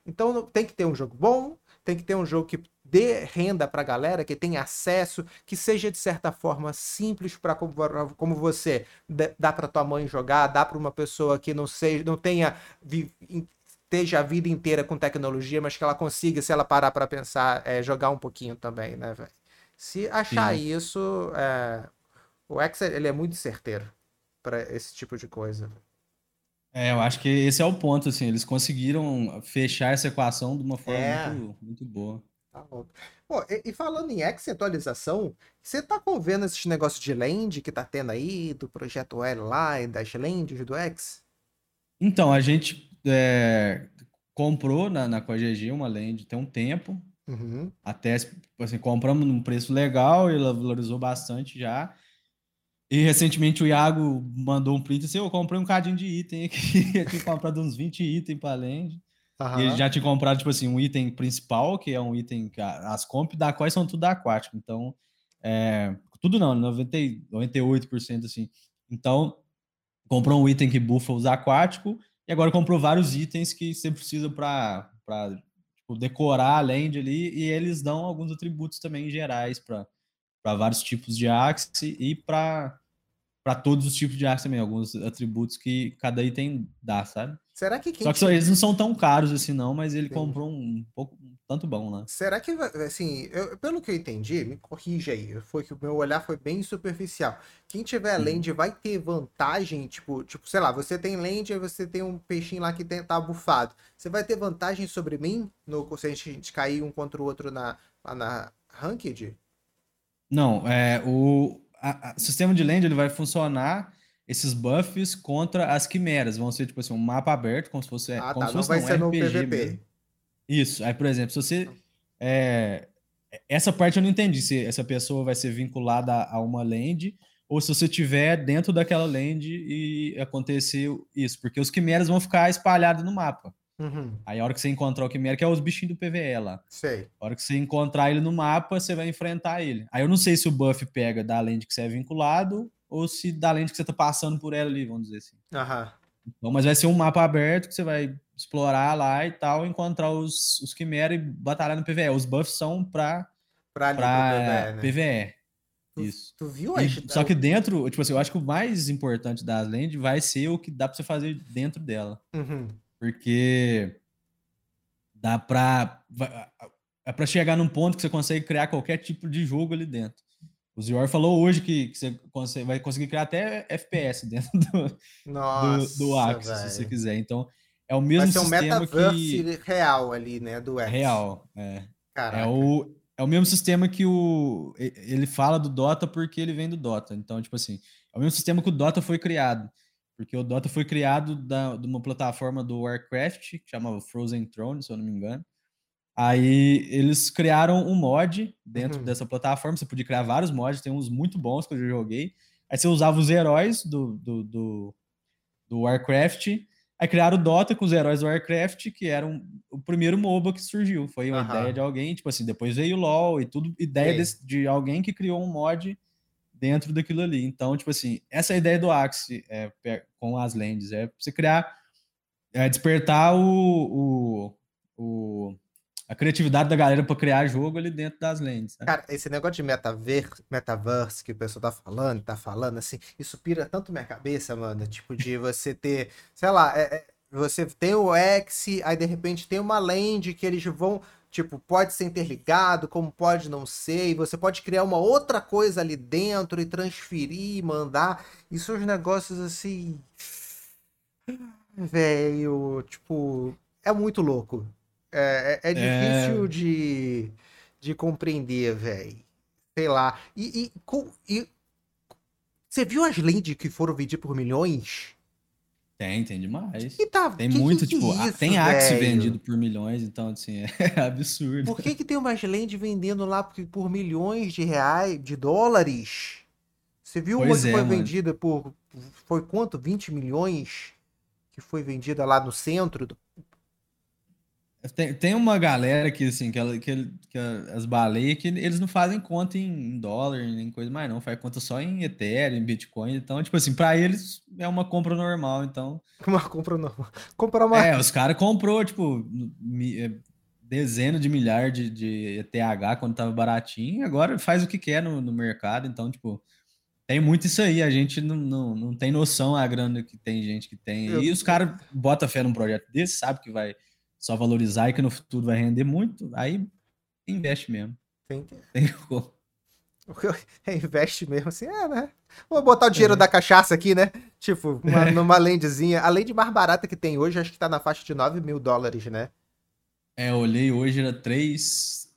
Então tem que ter um jogo bom, tem que ter um jogo que dê renda para a galera, que tenha acesso, que seja de certa forma simples para como, como você dá para tua mãe jogar, dá para uma pessoa que não seja, não tenha esteja a vida inteira com tecnologia, mas que ela consiga, se ela parar para pensar, é, jogar um pouquinho também, né, velho? Se achar Sim. isso, é... o X ele é muito certeiro para esse tipo de coisa. É, eu acho que esse é o ponto, assim, eles conseguiram fechar essa equação de uma forma é. muito, muito boa. Tá bom. Pô, e, e, falando em X atualização, você tá vendo esses negócios de land que tá tendo aí, do projeto L lá e das lands do X? Então, a gente é, comprou na, na CoGG uma land tem um tempo. Uhum. Até, assim, compramos num preço legal e ela valorizou bastante já. E recentemente o Iago mandou um print assim: eu comprei um cadinho de item aqui, eu tinha comprado uns 20 itens para land. E ele já tinha comprado, tipo assim, um item principal, que é um item as comp da quais são tudo aquático. Então, é, tudo não, 90, 98% assim. Então, comprou um item que bufa os aquáticos e agora comprou vários itens que você precisa para tipo, decorar a land ali e eles dão alguns atributos também gerais para vários tipos de Axe e para para todos os tipos de Axe também, alguns atributos que cada item dá, sabe? Será que Só que eles não são tão caros assim, não, mas ele Sim. comprou um, pouco, um tanto bom, né? Será que, assim, eu, pelo que eu entendi, me corrija aí, foi que o meu olhar foi bem superficial. Quem tiver hum. land vai ter vantagem, tipo, tipo, sei lá, você tem land e você tem um peixinho lá que tem, tá bufado. Você vai ter vantagem sobre mim no, se a gente cair um contra o outro na, lá na Ranked? Não, é, o o sistema de land ele vai funcionar esses buffs contra as quimeras. Vão ser, tipo assim, um mapa aberto, como se fosse. Ah, como tá. Se fosse, não vai ser no PVP. Mesmo. Isso. Aí, por exemplo, se você. É, essa parte eu não entendi se essa pessoa vai ser vinculada a uma land ou se você tiver dentro daquela land e acontecer isso, porque os quimeras vão ficar espalhados no mapa. Uhum. Aí a hora que você encontrar o Quimera, que é os bichinhos do PVE lá. Sei. A hora que você encontrar ele no mapa, você vai enfrentar ele. Aí eu não sei se o buff pega da lente que você é vinculado ou se da lente que você tá passando por ela ali, vamos dizer assim. Aham. Então, mas vai ser um mapa aberto que você vai explorar lá e tal, encontrar os, os Quimera e batalhar no PVE. Os buffs são pra, pra, pra PVE, né? PVE. Tu, Isso. Tu viu e, Só que dentro, tipo assim, eu acho que o mais importante das land vai ser o que dá pra você fazer dentro dela. Uhum. Porque dá pra. É pra chegar num ponto que você consegue criar qualquer tipo de jogo ali dentro. O Zior falou hoje que, que você consegue, vai conseguir criar até FPS dentro do, Nossa, do, do Axis, se você quiser. Então, é o mesmo vai ser um sistema que... real ali, né, do X. Real, é. Caraca. É o, é o mesmo sistema que o... Ele fala do Dota porque ele vem do Dota. Então, tipo assim, é o mesmo sistema que o Dota foi criado. Porque o Dota foi criado da, de uma plataforma do Warcraft, que chamava Frozen Throne, se eu não me engano. Aí eles criaram um mod dentro uhum. dessa plataforma. Você podia criar vários mods, tem uns muito bons que eu já joguei. Aí você usava os heróis do, do, do, do Warcraft. Aí criaram o Dota com os heróis do Warcraft, que eram o primeiro MOBA que surgiu. Foi uma uhum. ideia de alguém, tipo assim, depois veio o LoL e tudo, ideia desse, de alguém que criou um mod dentro daquilo ali. Então, tipo assim, essa é ideia do Axie é, com as lentes, é você criar, é, despertar o, o, o, a criatividade da galera para criar jogo ali dentro das lentes. Né? Cara, esse negócio de metaverse, metaverse que o pessoal tá falando, tá falando, assim, isso pira tanto minha cabeça, mano, tipo de você ter, sei lá, é, é, você tem o X, aí de repente tem uma land que eles vão Tipo, pode ser interligado, como pode não ser, e você pode criar uma outra coisa ali dentro e transferir, mandar. São os negócios assim. Velho, tipo, é muito louco. É, é, é difícil é... De, de compreender, velho. Sei lá. E, e, e, você viu as lentes que foram vendidas por milhões? Tem, tem demais. Que tá, tem que muito, que tipo, isso, tem Axe velho? vendido por milhões, então, assim, é absurdo. Por que, que tem umas land vendendo lá por, por milhões de reais, de dólares? Você viu pois uma que é, foi mano. vendida por. Foi quanto? 20 milhões? Que foi vendida lá no centro do, tem, tem uma galera que, assim, que, ela, que, que as baleias que eles não fazem conta em dólar, nem coisa mais, não. Faz conta só em Ethereum, em Bitcoin. Então, tipo assim, para eles é uma compra normal. Então. Uma compra normal. Comprar uma. É, os caras comprou, tipo, é, dezenas de milhares de, de ETH quando tava baratinho. Agora faz o que quer no, no mercado. Então, tipo. Tem muito isso aí, a gente não, não, não tem noção a grana que tem gente que tem. Eu... E os caras botam fé num projeto desse, sabe que vai só valorizar e que no futuro vai render muito, aí investe mesmo. Tem que. Tem como. Investe mesmo assim, é, né? Vou botar o dinheiro é. da cachaça aqui, né? Tipo, uma, é. numa lendezinha. A lente mais barata que tem hoje, acho que tá na faixa de 9 mil dólares, né? É, eu olhei hoje, era 3.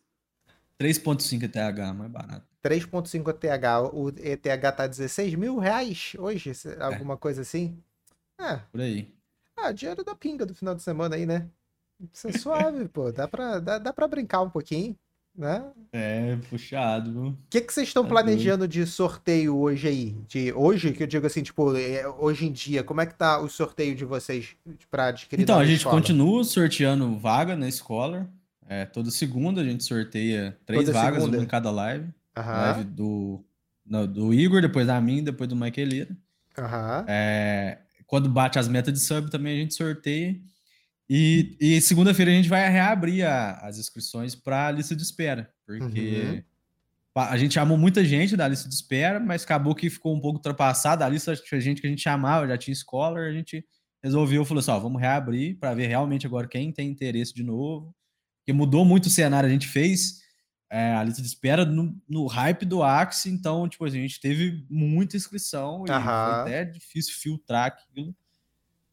3.5 ETH, mais barato. 3.5 ETH. O ETH tá 16 mil reais hoje, é. alguma é. coisa assim? É. Por aí. Ah, dinheiro da pinga do final de semana aí, né? Isso é suave, pô. Dá pra, dá, dá pra brincar um pouquinho. né? É, puxado. O que, que vocês estão Tá planejando de sorteio hoje aí? De hoje, que eu digo assim, tipo, é, hoje em dia, como é que tá o sorteio de vocês pra adquirir Então, a gente escola? continua sorteando vaga na escola. É, toda segunda a gente sorteia três Toda vagas, segunda? uma em cada live. Live do, no- do Igor, depois da minha, depois do Michaelira. aham. É, quando bate as metas de sub também a gente sorteia. E, e segunda-feira a gente vai reabrir a- as inscrições para a lista de espera, porque Uhum. a gente chamou muita gente da lista de espera, mas acabou que ficou um pouco ultrapassada. A lista tinha gente que a gente chamava, já tinha scholar, a gente resolveu, falou assim: ó, vamos reabrir para ver realmente agora quem tem interesse de novo. Porque mudou muito o cenário, a gente fez é, a lista de espera no, no hype do Axie, então, tipo, a gente teve muita inscrição e Aham. foi até difícil filtrar aquilo.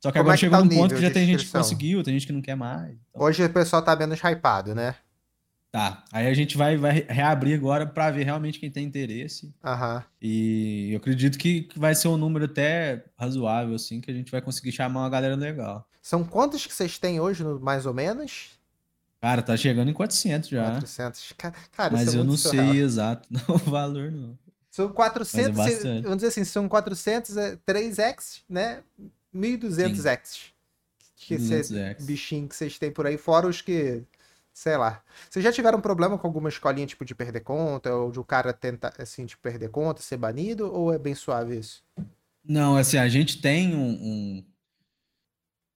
Só que Como agora é que chegou tá num ponto que já tem gente que conseguiu, tem gente que não quer mais. então- Hoje o pessoal tá menos hypado, né? Tá, aí a gente vai, vai reabrir agora para ver realmente quem tem interesse. Aham. E eu acredito que vai ser um número até razoável, assim, que a gente vai conseguir chamar uma galera legal. São quantos que vocês têm hoje, mais ou menos? Cara, tá chegando em 400 já. 400. Ca- Cara, Mas isso é eu não surreal. sei exato não, o valor, não. São 400, Mas é vamos dizer assim, são 400, é, 3x, né? 1.200 x. Que esse 200 X. bichinho que vocês têm por aí, fora os que, sei lá. Vocês já tiveram problema com alguma escolinha, tipo, de perder conta, ou de o cara tentar, assim, de perder conta, ser banido, ou é bem suave isso? Não, assim, a gente tem um. um-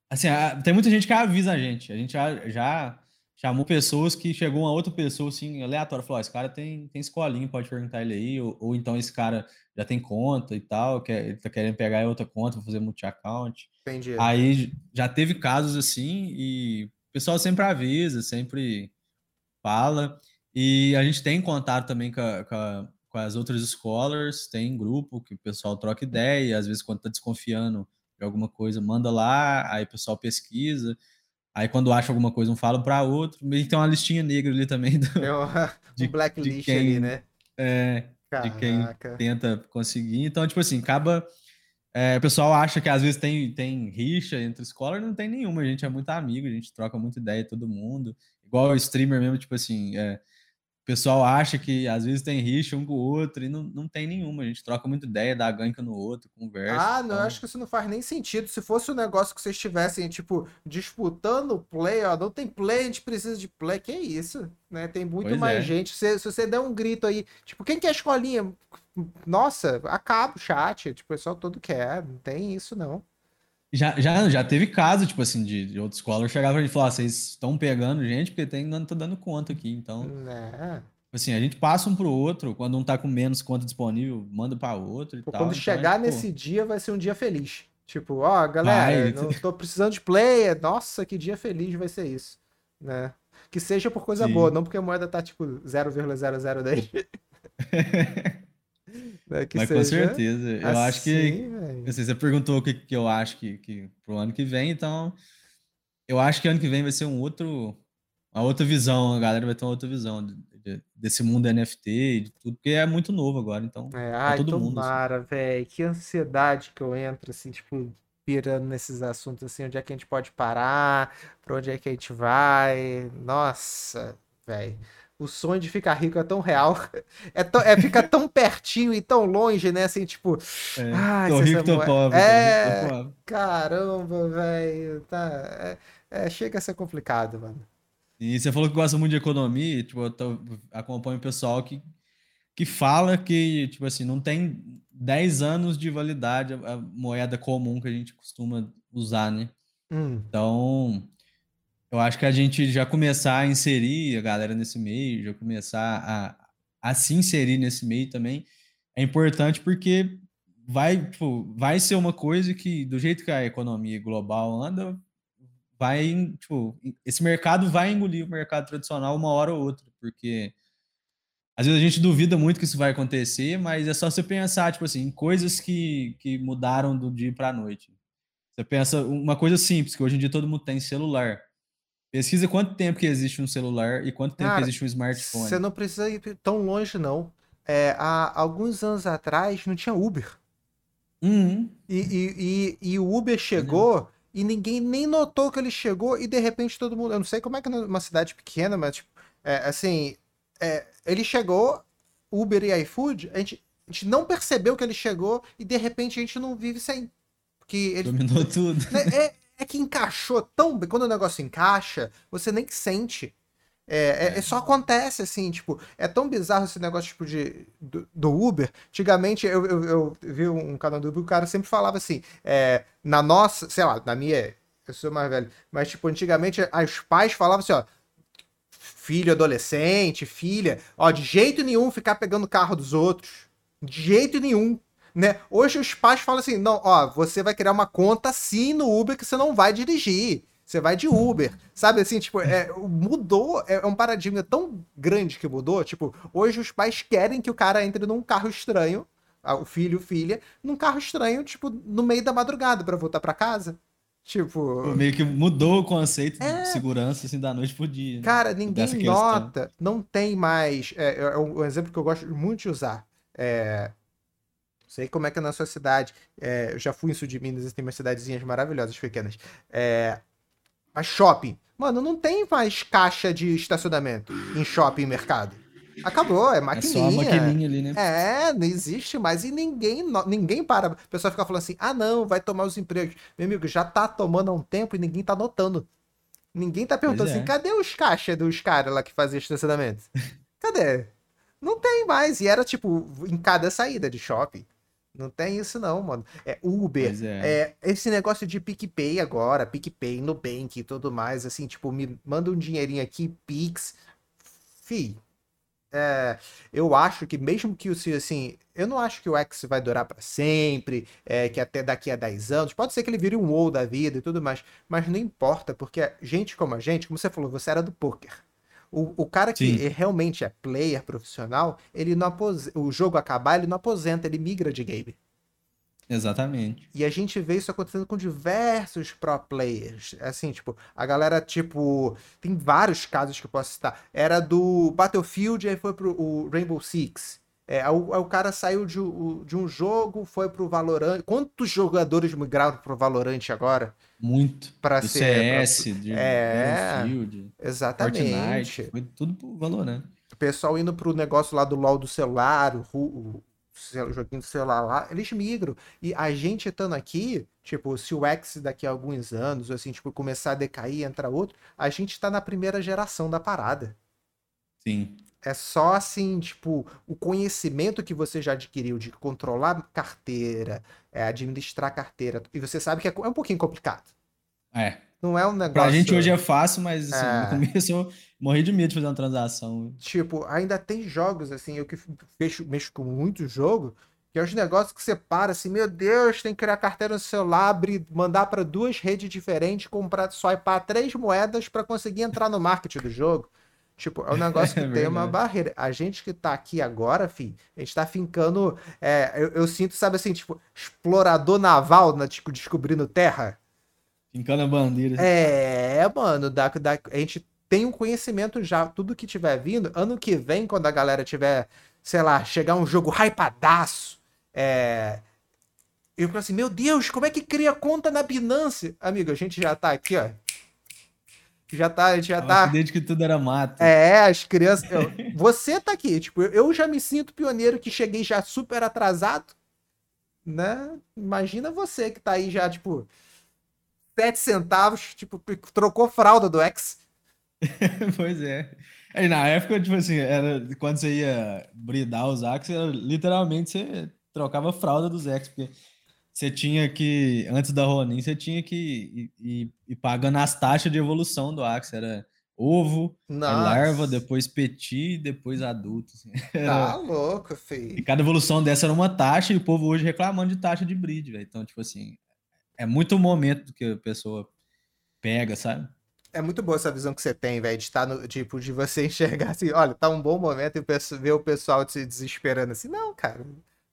Assim, a- tem muita gente que avisa a gente. A gente já, já chamou pessoas que chegou uma outra pessoa, assim, aleatória, falou: esse cara tem, tem escolinha, pode perguntar ele aí. Ou, ou então esse cara já tem conta e tal, quer, ele tá querendo pegar outra conta, fazer multi-account. Entendi. Aí já teve casos assim e o pessoal sempre avisa, sempre fala. E a gente tem contato também com, a- com a- com as outras scholars, tem grupo que o pessoal troca ideia, às vezes quando tá desconfiando de alguma coisa, manda lá, aí o pessoal pesquisa. Aí quando acha alguma coisa, um fala para outro. Meio que tem uma listinha negra ali também do- Tem um, de- um blacklist quem- ali, né? é, de quem tenta conseguir. Então, tipo assim, acaba. é, o pessoal acha que às vezes tem, tem rixa entre escola, não tem nenhuma. A gente é muito amigo, a gente troca muita ideia, todo mundo. Igual o streamer mesmo, tipo assim, é, o pessoal acha que às vezes tem rixa um com o outro e não, não tem nenhuma. A gente troca muita ideia, dá gank no outro, conversa. Ah, não, eu então- acho que isso não faz nem sentido. Se fosse um negócio que vocês estivessem, tipo, disputando o play, ó, não tem play, a gente precisa de play, que isso, né? Tem muito Pois mais é. gente. Se, se você der um grito aí, tipo, quem quer escolinha? Nossa, acaba o chat, tipo, o pessoal todo quer, não tem isso não. Já, já, já teve caso, tipo assim, de, de outros pra gente e falar: "Ah, vocês estão pegando gente porque tem, não tô dando conta aqui. Então, Né? assim, a gente passa um pro outro, quando um tá com menos conta disponível, manda pra outro e Pô, tal. Quando Então, chegar nesse dia vai ser um dia feliz. Tipo, ó, galera, Vai. não tô precisando de play. Nossa, que dia feliz vai ser isso, né? Que seja por coisa Sim. boa, não porque a moeda tá tipo 0,0010. Né, que Mas com seja certeza. Eu acho que. assim. Assim, você perguntou o que, que eu acho que, que pro ano que vem, então. Eu acho que ano que vem vai ser um outro. Uma outra visão, a galera vai ter uma outra visão de- de- desse mundo NFT e de tudo, porque é muito novo agora, então. É, ai, todo mundo, assim. tomara, velho. Que ansiedade que eu entro, assim, tipo, pirando nesses assuntos, assim, onde é que a gente pode parar, pra onde é que a gente vai. Nossa, velho. O sonho de ficar rico é tão real. É, tão, é fica tão pertinho e tão longe, né? Assim, tipo, É, tô rico, tô pobre. É. Rico, pobre. caramba, velho. Tá, é, é, chega a ser complicado, mano. E você falou que gosta muito de economia, e, tipo, eu tô- acompanho o pessoal que, que fala que, tipo assim, não tem 10 anos de validade a, a moeda comum que a gente costuma usar, né? Hum, Então, eu acho que a gente já começar a inserir a galera nesse meio, já começar a, a se inserir nesse meio também, é importante porque vai, tipo, vai ser uma coisa que, do jeito que a economia global anda, vai, tipo, esse mercado vai engolir o mercado tradicional uma hora ou outra, porque às vezes a gente duvida muito que isso vai acontecer, mas é só você pensar, tipo assim, em coisas que, que mudaram do dia para a noite. Você pensa uma coisa simples, que hoje em dia todo mundo tem celular. Pesquisa quanto tempo que existe um celular e quanto tempo Cara, que existe um smartphone. Você não precisa ir tão longe, não. É, há alguns anos atrás não tinha Uber. Uhum. E, e, e, e o Uber chegou e ninguém nem notou que ele chegou e de repente todo mundo. Eu não sei como é que numa cidade pequena, mas tipo, é, assim, é, ele chegou, Uber e iFood, a gente, a gente não percebeu que ele chegou e de repente a gente não vive sem. Porque ele, Dominou tudo. né, é, é que encaixou tão bem. Quando o negócio encaixa, você nem sente. É, é- é só acontece assim, tipo, é tão bizarro esse negócio tipo, de, do, do Uber. Antigamente eu, eu, eu vi um canal do Uber, o cara sempre falava assim, é, na nossa, sei lá, na minha, eu sou mais velho, mas tipo, antigamente os pais falavam assim, ó, filho adolescente, filha, ó, de jeito nenhum ficar pegando o carro dos outros, de jeito nenhum. Né? Hoje os pais falam assim: não, ó, você vai criar uma conta sim no Uber que você não vai dirigir. Você vai de Uber. Sabe assim, tipo, é, mudou, é, é um paradigma tão grande que mudou. Tipo, hoje os pais querem que o cara entre num carro estranho, o filho, filha, num carro estranho, tipo, no meio da madrugada para voltar para casa. Tipo. Meio que mudou o conceito É. de segurança assim, da noite pro dia. né? Cara, ninguém Dessa questão. nota, não tem mais. É, é um exemplo que eu gosto muito de usar. É, sei como é que é na sua cidade. é, eu já fui em sul de Minas e tem umas cidadezinhas maravilhosas, pequenas. É, mas shopping. Mano, não tem mais caixa de estacionamento em shopping e mercado. Acabou, é É maquininha. só a maquininha ali, né? É, não existe mais e ninguém, ninguém para. O pessoal fica falando assim: ah, não, vai tomar os empregos. Meu amigo, já tá tomando há um tempo e ninguém tá notando. Ninguém tá perguntando Pois é. assim: cadê os caixas dos caras lá que faziam estacionamento? Cadê? Não tem mais. E era tipo em cada saída de shopping. Não tem isso, não, mano. É Uber. É. É, esse negócio de PicPay agora, PicPay, Nubank e tudo mais, assim, tipo, me manda um dinheirinho aqui, Pix. Fi, é, eu acho que mesmo que o assim, eu não acho que o X vai durar pra sempre, é, que até daqui a 10 anos, pode ser que ele vire um WoW da vida e tudo mais, mas não importa, porque gente como a gente, como você falou, você era do poker. O, o cara que Sim. realmente é player profissional, ele não aposenta, o jogo acabar, ele não aposenta, ele migra de game. Exatamente. E a gente vê isso acontecendo com diversos pro players. Assim, tipo, a galera, tipo, tem vários casos que eu posso citar. Era do Battlefield, aí foi pro Rainbow Six. É, o, o cara saiu de, o- de um jogo, foi pro Valorant. Quantos jogadores migraram pro Valorant agora? Muito. Pra Do ser. CS, de É. Battlefield, pra- Exatamente. Fortnite, foi tudo pro Valorant. O pessoal indo pro negócio lá do LoL do celular, o, o o joguinho do celular lá, eles migram. E a gente estando aqui, tipo, se o X daqui a alguns anos, assim, tipo, começar a decair entrar outro, a gente tá na primeira geração da parada. Sim. É só assim, tipo, o conhecimento que você já adquiriu de controlar carteira, é, administrar carteira, e você sabe que é, é um pouquinho complicado. É. Não é um negócio. Pra gente hoje é fácil, mas assim, É. no começo eu morri de medo de fazer uma transação. Tipo, ainda tem jogos, assim, eu que mexo, mexo com muito jogo, que é os negócios que você para assim, meu Deus, tem que criar carteira no celular, abrir, mandar para duas redes diferentes, comprar, swipar três moedas para conseguir entrar no marketing do jogo. Tipo, é um negócio que É tem uma barreira. A gente que tá aqui agora, fi, a gente tá fincando. é, eu, eu sinto, sabe assim, tipo, explorador naval, na, tipo, descobrindo terra. Fincando a bandeira. É, mano, da, da- a gente tem um conhecimento já, tudo que tiver vindo, ano que vem, quando a galera tiver, sei lá, chegar um jogo hypadaço, é... Eu falo assim, meu Deus, como é que cria conta na Binance? Amigo, a gente já tá aqui, ó. Já tá, a gente já tá... Desde que tudo era mato. É, as crianças. eu- você tá aqui, tipo, eu já me sinto pioneiro que cheguei já super atrasado, né? Imagina você que tá aí já, tipo, 7 centavos, tipo, trocou fralda do X. pois é. Aí na época, tipo assim, era, quando você ia bridar os Axe, era, literalmente você trocava fralda dos X, porque você tinha que, antes da Ronin, você tinha que ir, ir- ir pagando as taxas de evolução do Axe. Era ovo, Nossa, larva, depois petit, depois adulto. assim. tá Era- louco, E filho. cada evolução dessa era uma taxa, e o povo hoje reclamando de taxa de breed, velho. Então, tipo assim, é muito o momento que a pessoa pega, sabe? É muito boa essa visão que você tem, velho, de estar no, tipo, de você enxergar assim, olha, tá um bom momento e ver o pessoal se desesperando assim. Não, cara,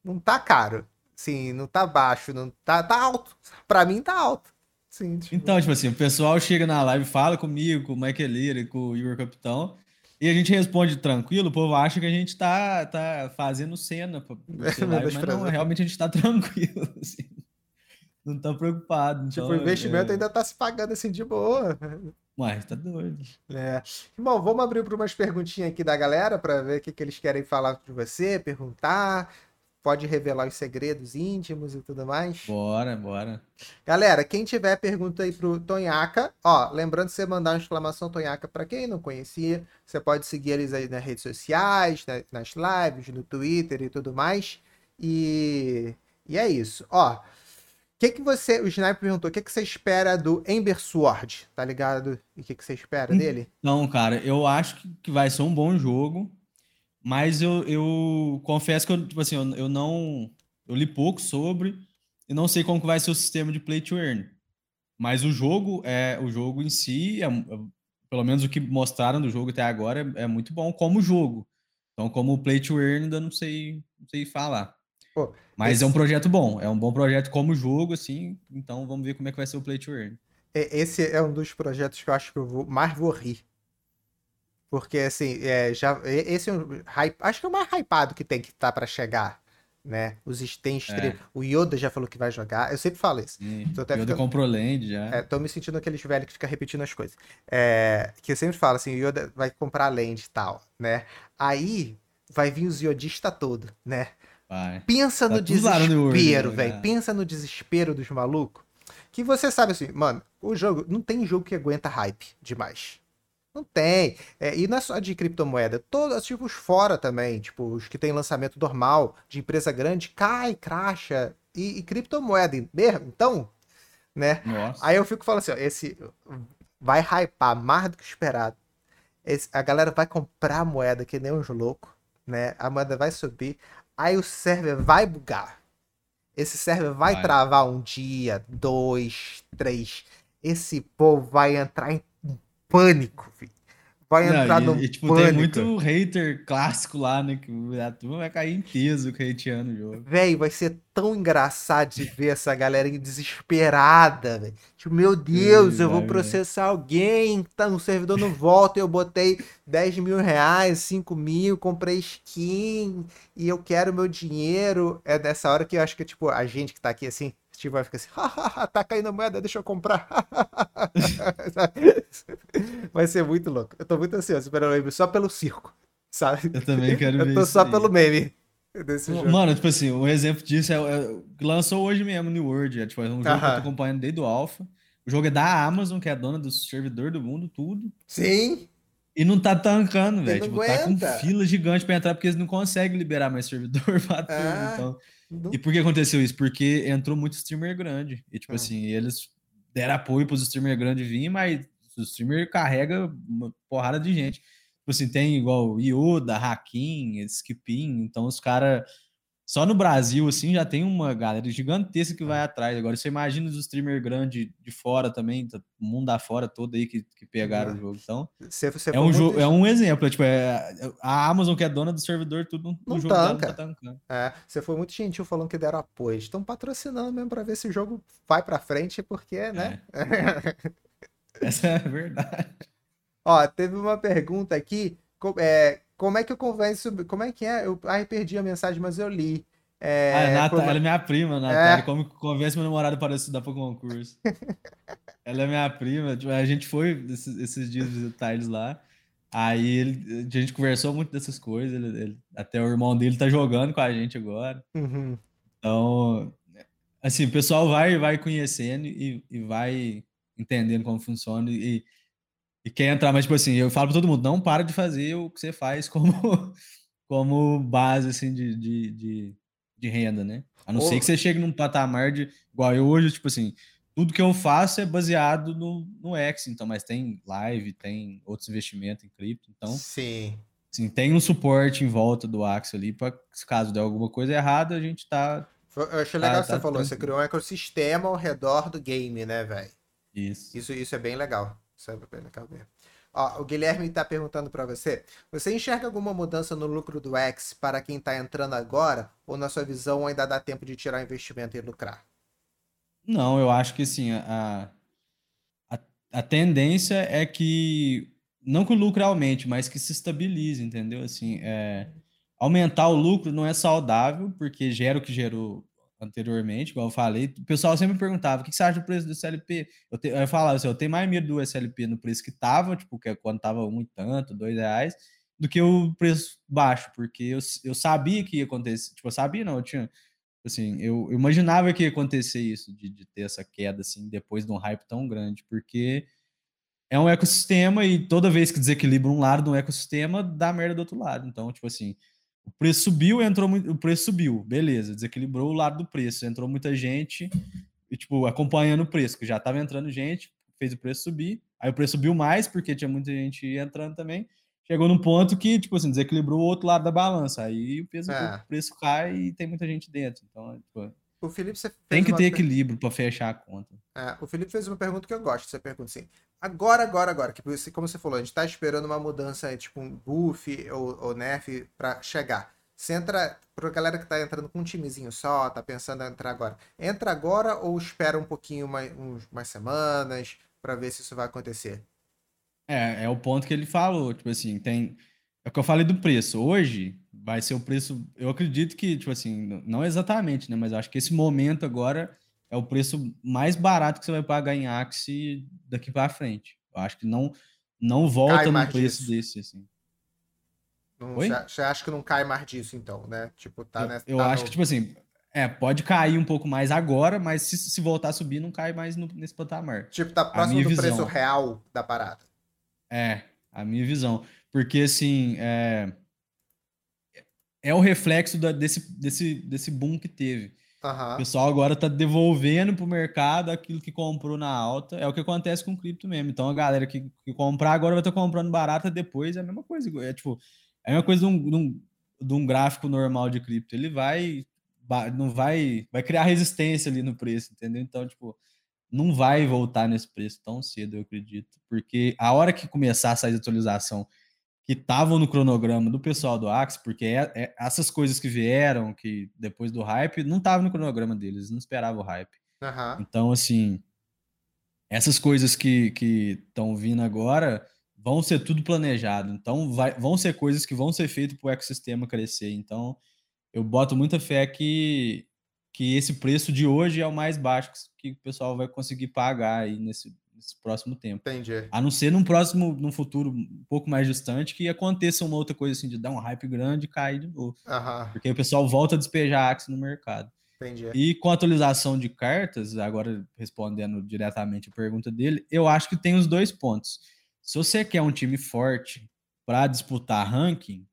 não tá caro. Sim, não tá baixo, não tá, tá alto. Pra mim tá alto. Sim, tipo, Então, tipo assim, o pessoal chega na live, fala comigo, com o Michael Lira e com o Igor Capitão, e a gente responde tranquilo, o povo acha que a gente tá, tá fazendo cena pra, pra live, mas não, realmente a gente tá tranquilo, assim. Não tá preocupado. tipo, Então, o investimento é, ainda tá se pagando assim de boa. Ué, tá doido. É. Bom, vamos abrir para umas perguntinhas aqui da galera para ver o que, que eles querem falar de você, perguntar. Pode revelar os segredos íntimos e tudo mais. Bora, bora. Galera, quem tiver pergunta aí pro Tonhaca, ó, lembrando de você mandar uma exclamação Tonhaca para quem não conhecia, você pode seguir eles aí nas redes sociais, nas lives, no Twitter e tudo mais. E, e é isso. Ó, o que que você, o Sniper perguntou, o que que você espera do Ember Sword, tá ligado? E o que que você espera dele? Não, cara, eu acho que vai ser um bom jogo. Mas eu, eu confesso que eu, tipo assim, eu, eu não. Eu li pouco sobre e não sei como que vai ser o sistema de play to earn. Mas o jogo, é, o jogo em si, é, é, pelo menos o que mostraram do jogo até agora, é, é, muito bom como jogo. Então, como play to earn, ainda não sei, não sei falar. Pô, Mas esse... é um projeto bom, é um bom projeto como jogo, assim. Então, vamos ver como é que vai ser o play to earn. Esse é um dos projetos que eu acho que eu vou, mais vou rir porque, assim, é, já, esse é um hype, acho que é o mais hypado que tem que tá para chegar, né? Os tem é. o Yoda já falou que vai jogar, eu sempre falo isso. Sim. Tô até Yoda ficando, comprou land já. É, tô me sentindo aqueles velhos que ficam repetindo as coisas. É, que eu sempre falo assim, o Yoda vai comprar land e tal, né? Aí vai vir os Yodista todo, né? Vai. Pensa tá no desespero, velho. Né? Pensa no desespero dos malucos. Que você sabe assim, mano, o jogo, não tem jogo que aguenta hype demais. Não tem. É, e não é só de criptomoeda. Todos, tipo, os fora também, tipo, os que tem lançamento normal, de empresa grande, cai, cracha. E, e criptomoeda mesmo, então, né? Nossa. Aí eu fico falando assim, ó, esse vai hypar mais do que esperado. Esse, a galera vai comprar moeda que nem uns loucos, né? A moeda vai subir, aí o server vai bugar. Esse server vai, vai. travar um dia, dois, três. Esse povo vai entrar em pânico, filho. Vai não, entrar e, no e, tipo, pânico. Tem muito hater clássico lá, né? Que a turma vai cair em peso hateando o jogo. Véi, vai ser tão engraçado de ver essa galera desesperada, velho. Tipo, meu Deus, eu vou processar alguém, tá no servidor não volta, eu botei 10 mil reais, 5 mil, comprei skin e eu quero meu dinheiro. É nessa hora que eu acho que, tipo, a gente que tá aqui assim, Steve vai ficar assim, tá caindo moeda, deixa eu comprar. vai ser muito louco. Eu tô muito ansioso esperando o só pelo circo, sabe? Eu também quero ver Eu tô só aí. pelo meme. Desse Mano, jogo. tipo assim, um exemplo disso é, é lançou hoje mesmo New World, é, tipo, é um jogo que eu tô acompanhando desde o Alpha. O jogo é da Amazon, que é a dona do servidor do mundo, tudo. Sim. E não tá tancando, velho. Tipo, tá com fila gigante pra entrar, porque eles não conseguem liberar mais servidor pra tudo. Ah. Então, e por que aconteceu isso? Porque entrou muito streamer grande. E, tipo hum. assim, eles deram apoio para os streamer grandes vir, mas o streamer carrega uma porrada de gente. Tipo assim, tem igual Yoda, Hakim, Skipin, então os caras só no Brasil, assim, já tem uma galera gigantesca que vai atrás. Agora, você imagina os streamers grandes de fora também, tá, o mundo fora todo aí que, que pegaram é. o jogo. Então, você, você é, um jogo, é um exemplo. É, tipo, é, a Amazon, que é dona do servidor, tudo não jogo tanca. não tá tancando. É, você foi muito gentil falando que deram apoio. Estão patrocinando mesmo para ver se o jogo vai para frente, porque, né? É. Essa é a verdade. Ó, teve uma pergunta aqui. É, como é que eu convenço. Como é que é? Eu ai, perdi a mensagem, mas eu li. É, ah, Nata, como... ela é minha prima, Natália. É... Como convence meu namorado para estudar para o concurso. ela é minha prima. Tipo, a gente foi esses, esses dias visitar eles lá. Aí ele, a gente conversou muito dessas coisas. Ele, ele, até o irmão dele tá jogando com a gente agora. Uhum. Então, assim, o pessoal vai, vai conhecendo e, e vai entendendo como funciona. E, e quer entrar, mas tipo assim, eu falo para todo mundo, não para de fazer o que você faz como, como base assim, de, de, de, de renda, né? A não Ô. ser que você chegue num patamar de. Igual eu hoje, tipo assim, tudo que eu faço é baseado no, no X, então, mas tem live, tem outros investimentos em cripto, então. Sim. Sim, tem um suporte em volta do Axel ali, para caso der alguma coisa errada, a gente tá. Eu achei legal tá, que você tá falou, tranquilo. você criou um ecossistema ao redor do game, né, velho? Isso. Isso, isso é bem legal. Bem legal mesmo. Ó, o Guilherme está perguntando para você: você enxerga alguma mudança no lucro do X para quem está entrando agora? Ou na sua visão ainda dá tempo de tirar investimento e lucrar? Não, eu acho que sim. A, a, a tendência é que, não que o lucro aumente, mas que se estabilize, entendeu? Assim, é, aumentar o lucro não é saudável, porque gera o que gerou anteriormente, igual eu falei, o pessoal sempre perguntava: o que você acha do preço do SLP? Eu, te, eu falava assim: eu tenho mais medo do SLP no preço que tava, tipo, que é quando tava um e tanto, dois reais, do que o preço baixo, porque eu, eu sabia que ia acontecer. Tipo, eu sabia, não, eu tinha. Assim, eu, eu imaginava que ia acontecer isso, de, de ter essa queda, assim, depois de um hype tão grande, porque é um ecossistema e toda vez que desequilibra um lado do ecossistema, dá merda do outro lado. Então, tipo assim, o preço subiu, entrou muito, o preço subiu, beleza, desequilibrou o lado do preço, entrou muita gente e tipo acompanhando o preço, que já estava entrando gente, fez o preço subir, aí o preço subiu mais porque tinha muita gente entrando também. Chegou num ponto que, tipo assim, desequilibrou o outro lado da balança. Aí o, peso, é. o preço cai e tem muita gente dentro. Então, tipo, o Felipe, tem que ter equilíbrio para fechar a conta. É, o Felipe fez uma pergunta que eu gosto. Você pergunta assim: agora, agora, agora, que como você falou, a gente tá esperando uma mudança, tipo um buff ou, ou nerf para chegar. Você entra, pra galera que tá entrando com um timezinho só, tá pensando em entrar agora, entra agora ou espera um pouquinho, mais, uns, umas semanas, para ver se isso vai acontecer? É, é o ponto que ele falou, tipo assim, tem. É o que eu falei do preço. Hoje vai ser o preço. Eu acredito que, tipo assim, não exatamente, né? Mas acho que esse momento agora é o preço mais barato que você vai pagar em Axie daqui para frente. Eu acho que não, não volta no preço disso. desse, assim. Você acha que não cai mais disso, então, né? Tipo, tá nessa. Eu, eu tá acho no... que, tipo assim, é, pode cair um pouco mais agora, mas se, se voltar a subir, não cai mais no, nesse patamar. Tipo, tá próximo do visão. preço real da parada. É, a minha visão. Porque, assim, é, é o reflexo da, desse, desse, desse boom que teve. Uhum. O pessoal agora tá devolvendo pro mercado aquilo que comprou na alta. É o que acontece com cripto mesmo. Então a galera que, que comprar agora vai estar tá comprando barata depois. É a mesma coisa. É tipo, é a mesma coisa de um, de um, de um gráfico normal de cripto. Ele vai. Não vai. Vai criar resistência ali no preço, entendeu? Então, tipo, não vai voltar nesse preço tão cedo, eu acredito. Porque a hora que começar a sair de atualização que estavam no cronograma do pessoal do Axie, porque é, é, essas coisas que vieram, que depois do hype, não estavam no cronograma deles, não esperavam o hype. Uhum. Então, assim, essas coisas que estão vindo agora vão ser tudo planejado. Então, vai, vão ser coisas que vão ser feitas para o ecossistema crescer. Então, eu boto muita fé que, que esse preço de hoje é o mais baixo que o pessoal vai conseguir pagar aí nesse, nesse próximo tempo. Entendi. A não ser num próximo, num futuro um pouco mais distante, que aconteça uma outra coisa assim, de dar um hype grande e cair de novo. Uhum. Porque o pessoal volta a despejar Axie no mercado. Entendi. E com a atualização de cartas, agora respondendo diretamente a pergunta dele, eu acho que tem os dois pontos. Se você quer um time forte para disputar ranking,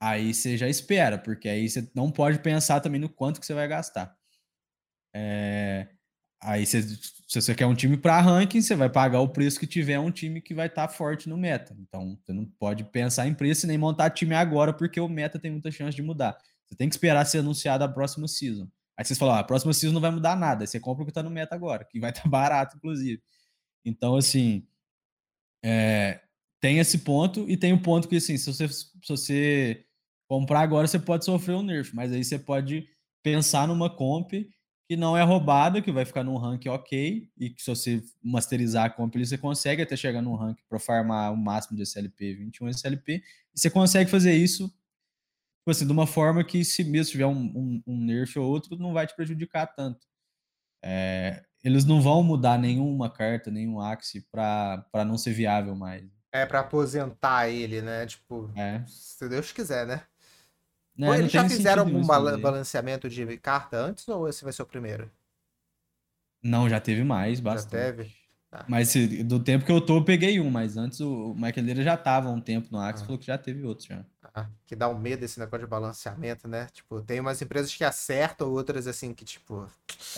aí você já espera, porque aí você não pode pensar também no quanto que você vai gastar. É, Aí, se, se você quer um time para ranking, você vai pagar o preço que tiver um time que vai estar tá forte no meta. Então, você não pode pensar em preço nem montar time agora, porque o meta tem muita chance de mudar. Você tem que esperar ser anunciado a próxima season. Aí vocês falam, ah, a próxima season não vai mudar nada. Aí você compra o que está no meta agora, que vai estar tá barato, inclusive. Então, assim, é, tem esse ponto e tem o ponto que, assim, se você, se você comprar agora, você pode sofrer um nerf, mas aí você pode pensar numa comp que não é roubada, que vai ficar num rank ok, e que se você masterizar a comp, você consegue até chegar num rank para farmar o máximo de SLP, 21 SLP, e você consegue fazer isso tipo assim, de uma forma que, se mesmo tiver um, um, um nerf ou outro, não vai te prejudicar tanto. É, eles não vão mudar nenhuma carta, nenhum axe para não ser viável mais. É para aposentar ele, né? Tipo, é. se Deus quiser, né? Não, Eles já fizeram algum balanceamento de carta antes ou esse vai ser o primeiro? Não, já teve mais, bastante. Já teve? Tá. Mas do tempo que eu tô, eu peguei um, mas antes o Michael Leira já tava um tempo no Axis, ah. falou que já teve outros já. Ah, que dá um medo esse negócio de balanceamento, né? Tipo, tem umas empresas que acertam, outras assim que, tipo.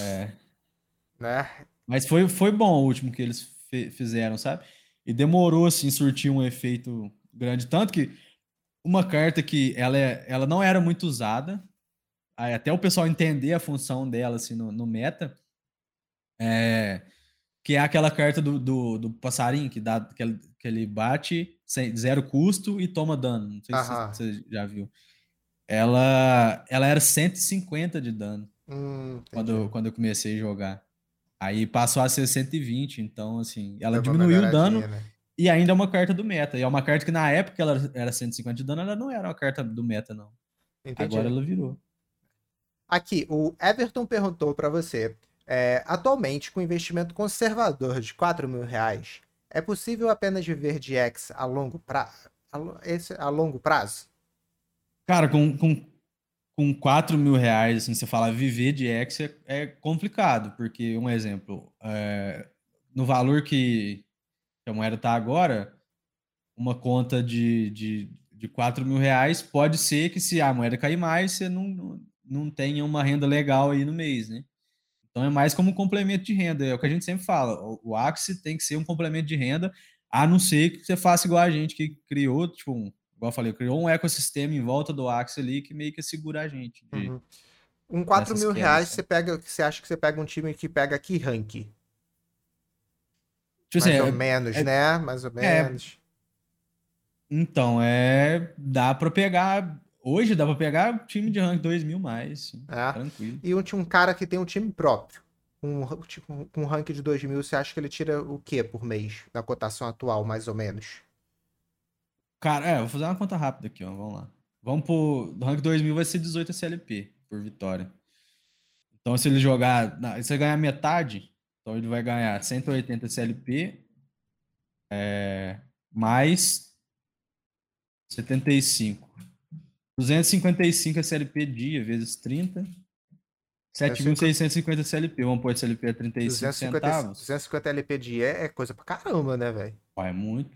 É. Né? Mas foi, foi bom o último que eles fizeram, sabe? E demorou, assim, surtir um efeito grande. Tanto que uma carta que ela, é, ela não era muito usada, até o pessoal entender a função dela assim, no, no meta, é, que é aquela carta do, do, do, passarinho que, dá, que, ele, que ele bate sem, zero custo e toma dano. Não sei Aham. se você já viu. Ela, ela era 150 de dano hum, quando, quando eu comecei a jogar. Aí passou a ser 120, então assim, ela Deu diminuiu o dano. Né? E ainda é uma carta do meta. E é uma carta que na época ela era 150 de dano, ela não era uma carta do meta, não. Entendi. Agora ela virou. Aqui, o Everton perguntou para você. É, atualmente, com investimento conservador de 4 mil reais, é possível apenas viver de X a longo a longo prazo? Cara, com, com, com 4 mil reais, assim, você fala viver de X é, é complicado, porque, um exemplo, é, no valor que, que a moeda está agora, uma conta de, de, de 4 mil reais pode ser que se a moeda cair mais, você não, não tenha uma renda legal aí no mês, né? Então é mais como um complemento de renda, é o que a gente sempre fala. O, Axie tem que ser um complemento de renda, a não ser que você faça igual a gente que criou, tipo, um, igual eu falei, criou um ecossistema em volta do Axie ali que meio que segura a gente. De, uhum. Um 4 mil reais, você pega, você acha que você pega um time que pega que rank? Tipo Mais assim, ou é, menos, é, né? Mais ou é. menos. É, então, é. Dá pra pegar Hoje dá pra pegar time de rank 2 mil mais. É. Tranquilo. E um, um cara que tem um time próprio. Um, tipo, um rank de 2 mil, você acha que ele tira o que por mês? Na cotação atual, mais ou menos? Cara, é, vou fazer uma conta rápida aqui, ó. Vamos lá. Vamos pro. Do rank 2000 vai ser 18 SLP por vitória. Então, se ele jogar. Se ele ganhar metade, então ele vai ganhar 180 SLP. É, mais 75. 255 SLP dia, vezes 30. 7.650 SLP. Vamos pôr SLP a 35 250, centavos. 250 LP dia é coisa pra caramba, né, velho? É muito.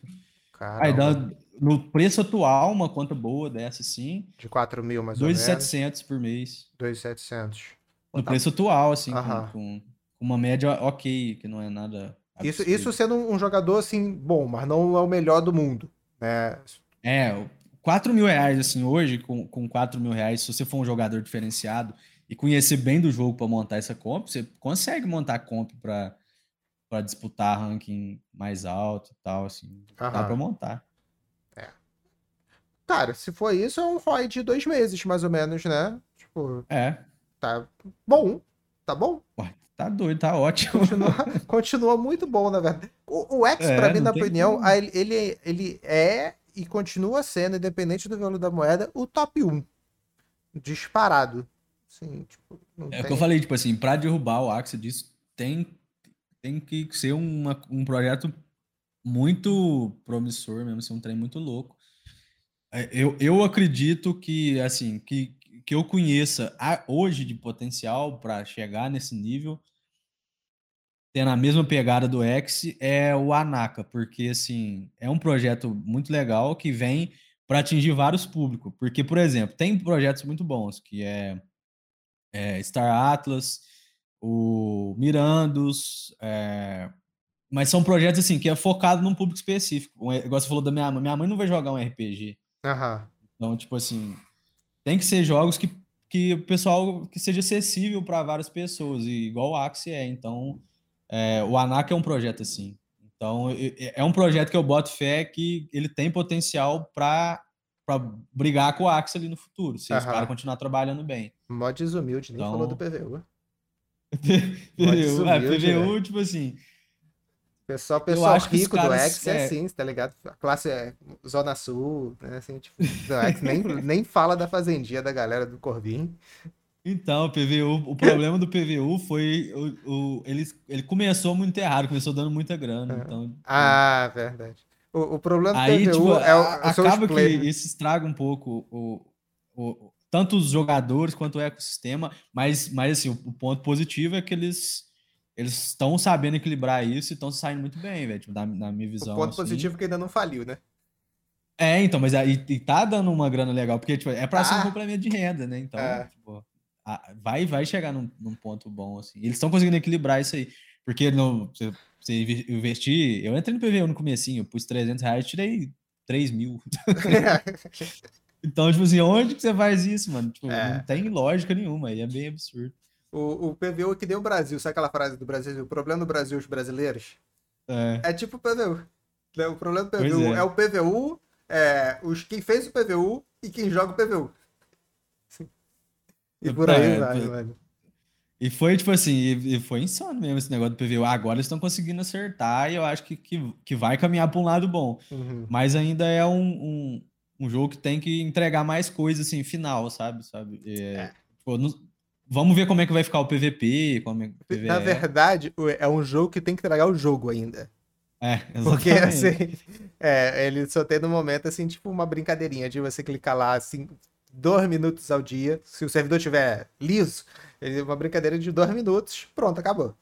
Caramba. Aí dá, no preço atual, uma conta boa dessa, sim. De 4 mil, mais 2, ou menos. 2.700 por mês. 2.700. No tá. preço atual, assim, com, com, uma média ok, que não é nada. Isso, isso sendo um jogador, assim, bom, mas não é o melhor do mundo, né? É, 4 mil reais, assim, hoje, com, com 4 mil reais, se você for um jogador diferenciado e conhecer bem do jogo para montar essa comp, você consegue montar comp para para disputar ranking mais alto e tal, assim. Aham. Dá para montar. É. Cara, se for isso, é um ROI de dois meses, mais ou menos, né? Tipo. É. Tá bom. Tá bom. Ué, tá doido, tá ótimo. Continua, continua muito bom, na verdade. O, o X, é, pra mim, na opinião, ele, ele, ele é e continua sendo, independente do valor da moeda, o top 1. Disparado. Sim, tipo, é o que eu falei, tipo assim, para derrubar o Axie disso, tem, tem que ser uma, um projeto muito promissor mesmo, ser um trem muito louco. É, eu, eu acredito que, assim, que, que eu conheça hoje de potencial para chegar nesse nível tendo a mesma pegada do X é o Anaka, porque assim, é um projeto muito legal que vem para atingir vários públicos. Porque, por exemplo, tem projetos muito bons, que é, é Star Atlas, o Mirandos, é, mas são projetos assim que é focado num público específico. Igual você falou da minha mãe, minha mãe não vai jogar um RPG. Uhum. Então, tipo assim, tem que ser jogos que, que o pessoal que seja acessível para várias pessoas, e igual o Axie é. Então, é, o ANAC é um projeto assim. Então, é um projeto que eu boto fé que ele tem potencial para brigar com o Axel ali no futuro, se uhum. os caras continuar trabalhando bem. Mods humilde, nem então... falou do PVU. PVU, é, PVU né? tipo assim. Pessoal, pessoal rico do X é, é assim, tá ligado? A classe é Zona Sul, né? Assim, tipo, do X nem, nem fala da fazendinha da galera do Corvin. Então, o PVU, o problema do PVU foi o, o, ele, ele começou muito errado, começou dando muita grana. É. Então, ah, verdade. O, o problema do aí, PVU tipo, é o, acaba que isso estraga um pouco o, o, tanto os jogadores quanto o ecossistema, mas, mas assim, o, o ponto positivo é que eles eles estão sabendo equilibrar isso e estão saindo muito bem, velho, tipo, minha visão. O ponto assim. positivo é que ainda não faliu, né? É, então, mas aí tá dando uma grana legal, porque tipo, é para ah. ser um complemento de renda, né? Então, é. tipo, vai, vai chegar num, num ponto bom, assim. Eles estão conseguindo equilibrar isso aí. Porque no, você, você investir. Eu entrei no PVU no comecinho, pus 300 reais, tirei 3 mil. então, tipo assim, onde que você faz isso, mano? Tipo, é. não tem lógica nenhuma, aí é bem absurdo. O, o PVU é que deu o Brasil, sabe aquela frase do Brasil? O problema do Brasil, os brasileiros? É, é tipo o PVU. Né? O problema do PVU é. é. o PVU, é, os, quem fez o PVU e quem joga o PVU. E por aí é, vai, mano. E foi, tipo assim, e foi insano mesmo esse negócio do PVU. Agora eles estão conseguindo acertar e eu acho que, que, que vai caminhar para um lado bom. Uhum. Mas ainda é um, um, um, jogo que tem que entregar mais coisa, assim, final, sabe? sabe? É, é. Tipo, não, vamos ver como é que vai ficar o PVP. É, PVE. Na verdade, é um jogo que tem que entregar o jogo ainda. É, exatamente. Porque, assim, é, ele só tem no momento, assim, tipo uma brincadeirinha de você clicar lá, assim, dois minutos ao dia. Se o servidor tiver liso, ele uma brincadeira de dois minutos, pronto, acabou.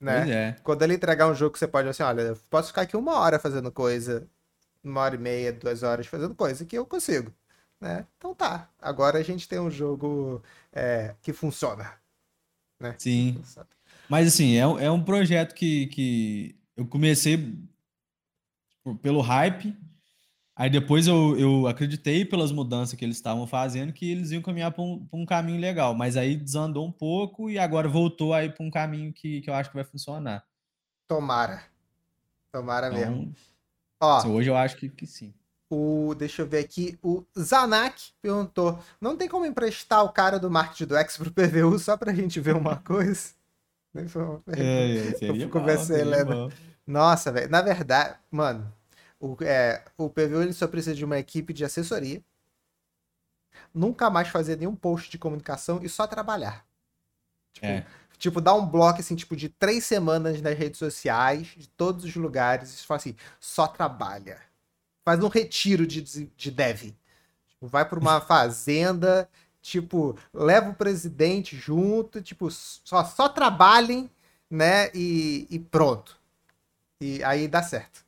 Né? É. Quando ele entregar um jogo você pode, assim, olha, eu posso ficar aqui uma hora fazendo coisa, uma hora e meia, duas horas fazendo coisa que eu consigo. Né? Então tá. Agora a gente tem um jogo é, que funciona. Né? Sim. Mas assim, é, um- é um projeto que, que eu comecei pelo hype. Aí depois eu, eu acreditei pelas mudanças que eles estavam fazendo que eles iam caminhar para um, um caminho legal. Mas aí desandou um pouco e agora voltou aí para um caminho que, que eu acho que vai funcionar. Tomara. Tomara mesmo. Então, Ó, assim, hoje eu acho que, que sim. O, deixa eu ver aqui. O Zanak perguntou: não tem como emprestar o cara do marketing do X pro PVU só pra gente ver uma coisa? Pergunta. É, seria fico bom, vendo é- bom. Nossa, velho. Na verdade, mano, o, é, o PVU ele só precisa de uma equipe de assessoria. Nunca mais fazer nenhum post de comunicação e só trabalhar. Tipo, É. tipo, dar um bloco assim, tipo, de três semanas nas redes sociais, de todos os lugares, e fala assim, só trabalha. Faz um retiro de, de dev. Tipo, vai pra uma fazenda, tipo, leva o presidente junto, tipo, só, só trabalhem, né? E, e pronto. E aí dá certo.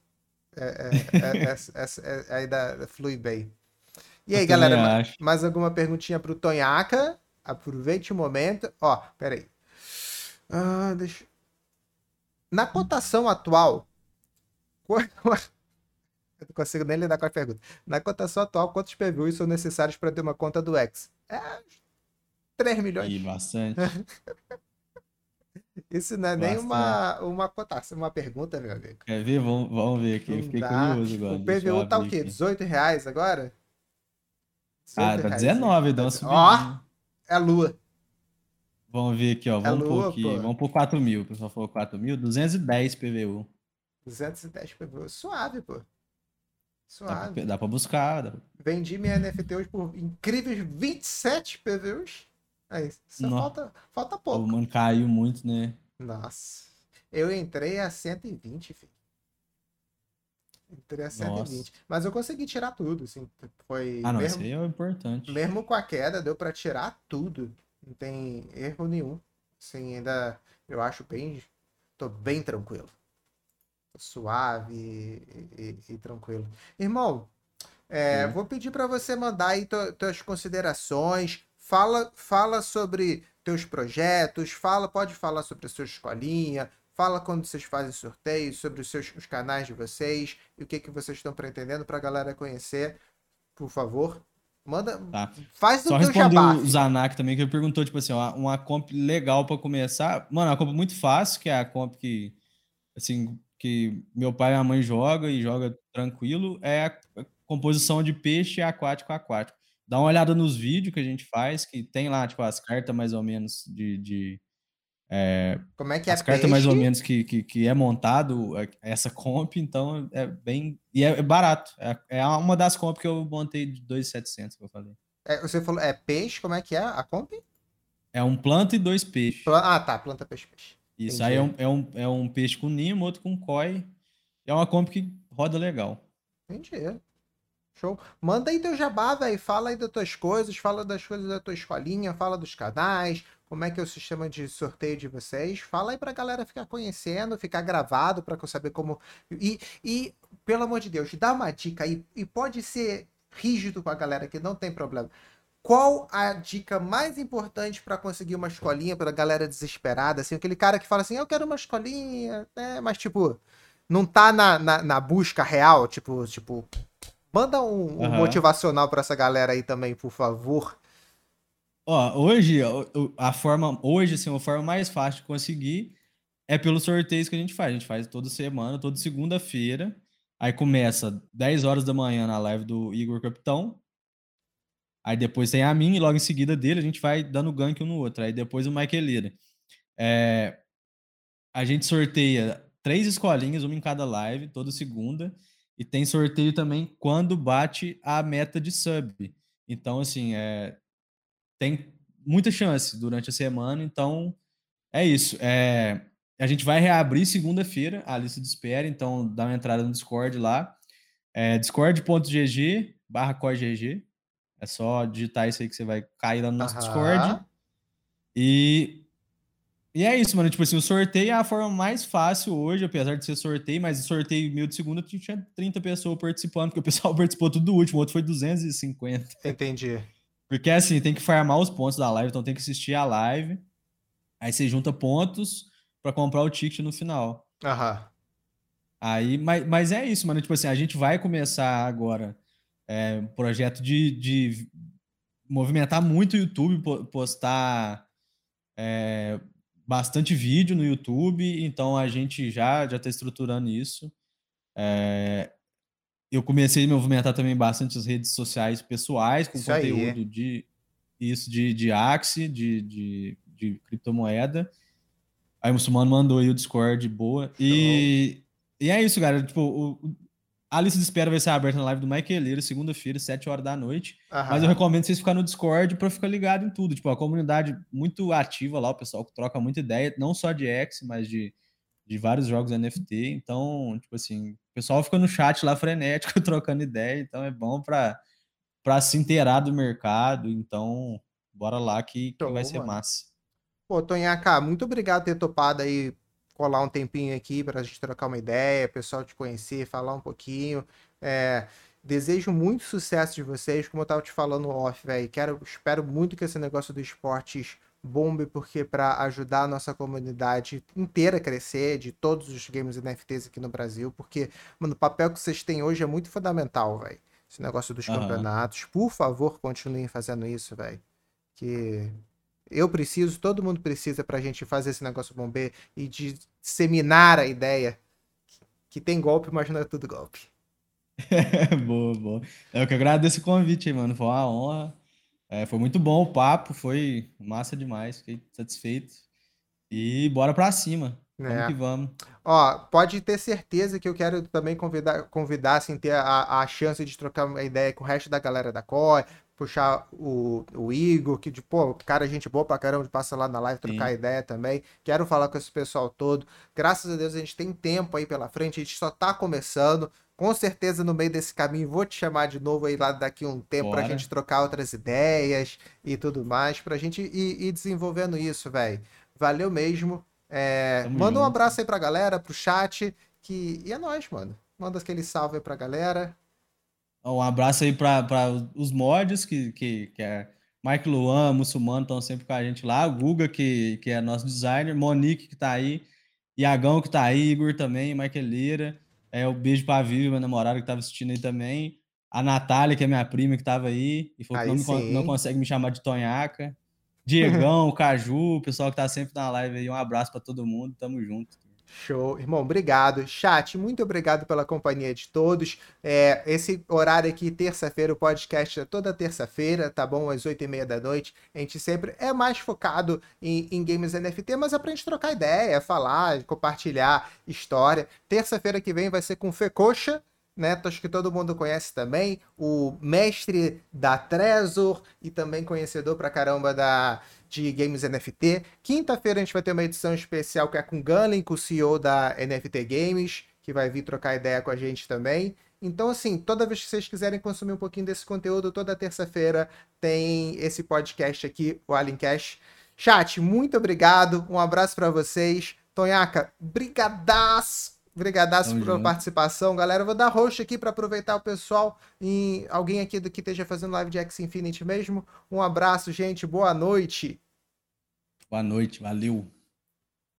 É, é, é, é, é, aí dá, flui bem. E aí, Eu galera, ma- acho. mais alguma perguntinha pro Tonhaca? Aproveite o momento. Ó, peraí. Ah, deixa... Na cotação atual. não consigo nem lidar com a pergunta. Na cotação atual, quantos PVUs são necessários para ter uma conta do X? É 3 milhões. E bastante. Isso não é nem uma, uma cotação, uma pergunta, meu amigo. Quer ver? Vamos, vamos ver aqui. Fiquei dá. curioso agora. O PVU tá o quê? aqui. 18 reais agora? Ah, 18 tá reais. 19, dá uma Ó, subidinha. é a lua. Vamos ver aqui, ó. Vamos lua, pôr aqui. pô. Vamos pôr 4 mil. O pessoal falou 4 mil. 210 PVU. 210 PVU. Suave, pô. Dá pra, Suave. dá pra buscar. dá pra- Vendi minha NFT hoje por incríveis 27 PVUs. Aí, só Nó. falta, falta O pouco. mano caiu muito, né? Nossa. Eu entrei a 120, filho. Entrei a 120. Mas eu consegui tirar tudo, assim. Foi Ah, não. mesmo, Esse aí é o importante. mesmo com a queda, deu pra tirar tudo. Não tem erro nenhum. Assim, ainda eu acho bem. Tô bem tranquilo. Suave e, e- e tranquilo. Irmão, é, vou pedir pra você mandar aí tuas considerações. Fala, fala sobre teus projetos, fala, pode falar sobre a sua escolinha, fala quando vocês fazem sorteios, sobre os seus os canais de vocês e o que que vocês estão pretendendo pra galera conhecer, por favor. Manda, Tá. faz do Só teu jabá. o Zanak também, que ele perguntou, tipo assim, ó, uma comp legal pra começar. Mano, é uma comp muito fácil, que é a comp que, assim, que meu pai e minha mãe joga e joga tranquilo, é a a composição de peixe aquático aquático. Dá uma olhada nos vídeos que a gente faz, que tem lá, tipo, as cartas mais ou menos de... de- Como é que é as cartas mais ou menos que, que, que é montado é- essa comp, então é bem... E é barato. É, é uma das comp que eu montei de 2.700, que eu falei. É, você falou, é peixe, como é que é a comp? É um planta e dois peixes. Ah, tá, planta peixe peixe. Isso Entendi. aí é um, é, um, é um peixe com nimo, outro com koi. É uma comp que roda legal. Entendi. Show. Manda aí teu jabá, velho. Fala aí das tuas coisas, fala das coisas da tua escolinha, fala dos canais, como é que é o sistema de sorteio de vocês. Fala aí pra galera ficar conhecendo, ficar gravado pra eu saber como. E, e, pelo amor de Deus, dá uma dica aí. E pode ser rígido com a galera que não tem problema. Qual a dica mais importante pra conseguir uma escolinha pra galera desesperada? Assim, aquele cara que fala assim, eu quero uma escolinha, né? Mas, tipo, não tá na, na, na busca real, tipo, tipo, manda um, um Aham. motivacional pra essa galera aí também, por favor. Ó, hoje, a forma, hoje, assim, a forma mais fácil de conseguir é pelos sorteios que a gente faz. A gente faz toda semana, toda segunda-feira. Aí começa 10 horas da manhã na live do Igor Capitão. Aí depois tem a minha e logo em seguida dele a gente vai dando gank um no outro. Aí depois o Michaelira. É, a gente sorteia três escolinhas, uma em cada live, toda segunda. E tem sorteio também quando bate a meta de sub. Então, assim, é, tem muita chance durante a semana, então é isso. É, a gente vai reabrir segunda-feira a lista de espera, então dá uma entrada no Discord lá. É discord.gg barra É só digitar isso aí que você vai cair lá no nosso Discord. E e é isso, mano. Tipo assim, o sorteio é a forma mais fácil hoje, apesar de ser sorteio, mas o sorteio mil de segunda tinha 30 pessoas participando, porque o pessoal participou tudo do último, o outro foi 250. Entendi. Porque assim, tem que farmar os pontos da live, então tem que assistir a live. Aí você junta pontos para comprar o ticket no final. Aham. Aí, mas, mas é isso, mano. Tipo assim, a gente vai começar agora é, um projeto de, de movimentar muito o YouTube, postar é, bastante vídeo no YouTube, então a gente já já está estruturando isso. É, eu comecei a me movimentar também bastante as redes sociais pessoais com isso conteúdo aí. de isso de, de Axie, de, de, de criptomoeda. Aí o muçulmano mandou aí o Discord boa. E, e é isso, galera. Tipo, o, a lista de espera vai ser aberta na live do Mike Eleiro, segunda-feira, 7 horas da noite. Aham. Mas eu recomendo vocês ficarem no Discord para ficar ligado em tudo. Tipo, a comunidade muito ativa lá, o pessoal que troca muita ideia, não só de X, mas de, de vários jogos NFT. Então, tipo assim, o pessoal fica no chat lá frenético, trocando ideia. Então é bom para para se inteirar do mercado. Então, bora lá que, que vai ser massa. Pô, Tonhaca, muito obrigado por ter topado aí colar um tempinho aqui para a gente trocar uma ideia, pessoal te conhecer, falar um pouquinho. É, desejo muito sucesso de vocês, como eu estava te falando off, velho. Quero, espero muito que esse negócio do esportes bombe, porque para ajudar a nossa comunidade inteira a crescer, de todos os games NFTs aqui no Brasil, porque, mano, o papel que vocês têm hoje é muito fundamental, velho. Esse negócio dos uhum. campeonatos. Por favor, continuem fazendo isso, velho. Que eu preciso, todo mundo precisa para a gente fazer esse negócio bomber e disseminar a ideia que tem golpe, mas não é tudo golpe. boa, boa. É eu que agradeço o convite mano. Foi uma honra. É, foi muito bom o papo, foi massa demais, fiquei satisfeito. E bora pra cima. Vamos é. que vamos. Ó, pode ter certeza que eu quero também convidar, convidar assim, ter a, a chance de trocar uma ideia com o resto da galera da COI, puxar o, o Igor, que, de, pô, cara, gente boa pra caramba, passa lá na live trocar Sim. ideia também. Quero falar com esse pessoal todo. Graças a Deus a gente tem tempo aí pela frente, a gente só tá começando. Com certeza, no meio desse caminho, vou te chamar de novo aí lá daqui um tempo Bora. pra gente trocar outras ideias e tudo mais, pra gente ir, ir desenvolvendo isso, velho. Valeu mesmo. É, manda um abraço aí pra galera, pro chat, que... e é nóis, mano. Manda aquele salve aí pra galera. Um abraço aí para os mods, que, que, que é Mike Luan, Muçulmano, estão sempre com a gente lá. O Guga, que, que é nosso designer. Monique, que está aí. Iagão, que está aí. Igor também. Michael Lira. É, o beijo para a Vivi, minha namorada, que estava assistindo aí também. A Natália, que é minha prima, que estava aí. E falou aí que não, não consegue me chamar de Tonhaca. Diegão, o Caju, o pessoal que está sempre na live aí. Um abraço para todo mundo. Tamo junto. Show. Irmão, obrigado. Chat, muito obrigado pela companhia de todos. É, esse horário aqui, terça-feira, o podcast é toda terça-feira, tá bom? Às oito e meia da noite. A gente sempre é mais focado em, em games NFT, mas é pra gente trocar ideia, falar, compartilhar história. Terça-feira que vem vai ser com Fecoxa, né? Acho que todo mundo conhece também, o mestre da Trezor e também conhecedor pra caramba da, de games NFT. Quinta-feira a gente vai ter uma edição especial que é com Gunlin, com o CEO da NFT Games, que vai vir trocar ideia com a gente também. Então, assim, toda vez que vocês quiserem consumir um pouquinho desse conteúdo, toda terça-feira tem esse podcast aqui, o Alien Cash. Chat, muito obrigado, um abraço para vocês. Tonhaca, brigadaço Brigadaço Tamo pela junto. participação, galera. Eu vou dar host aqui para aproveitar o pessoal e alguém aqui do que esteja fazendo live de X Infinity mesmo. Um abraço, gente. Boa noite. Boa noite, valeu.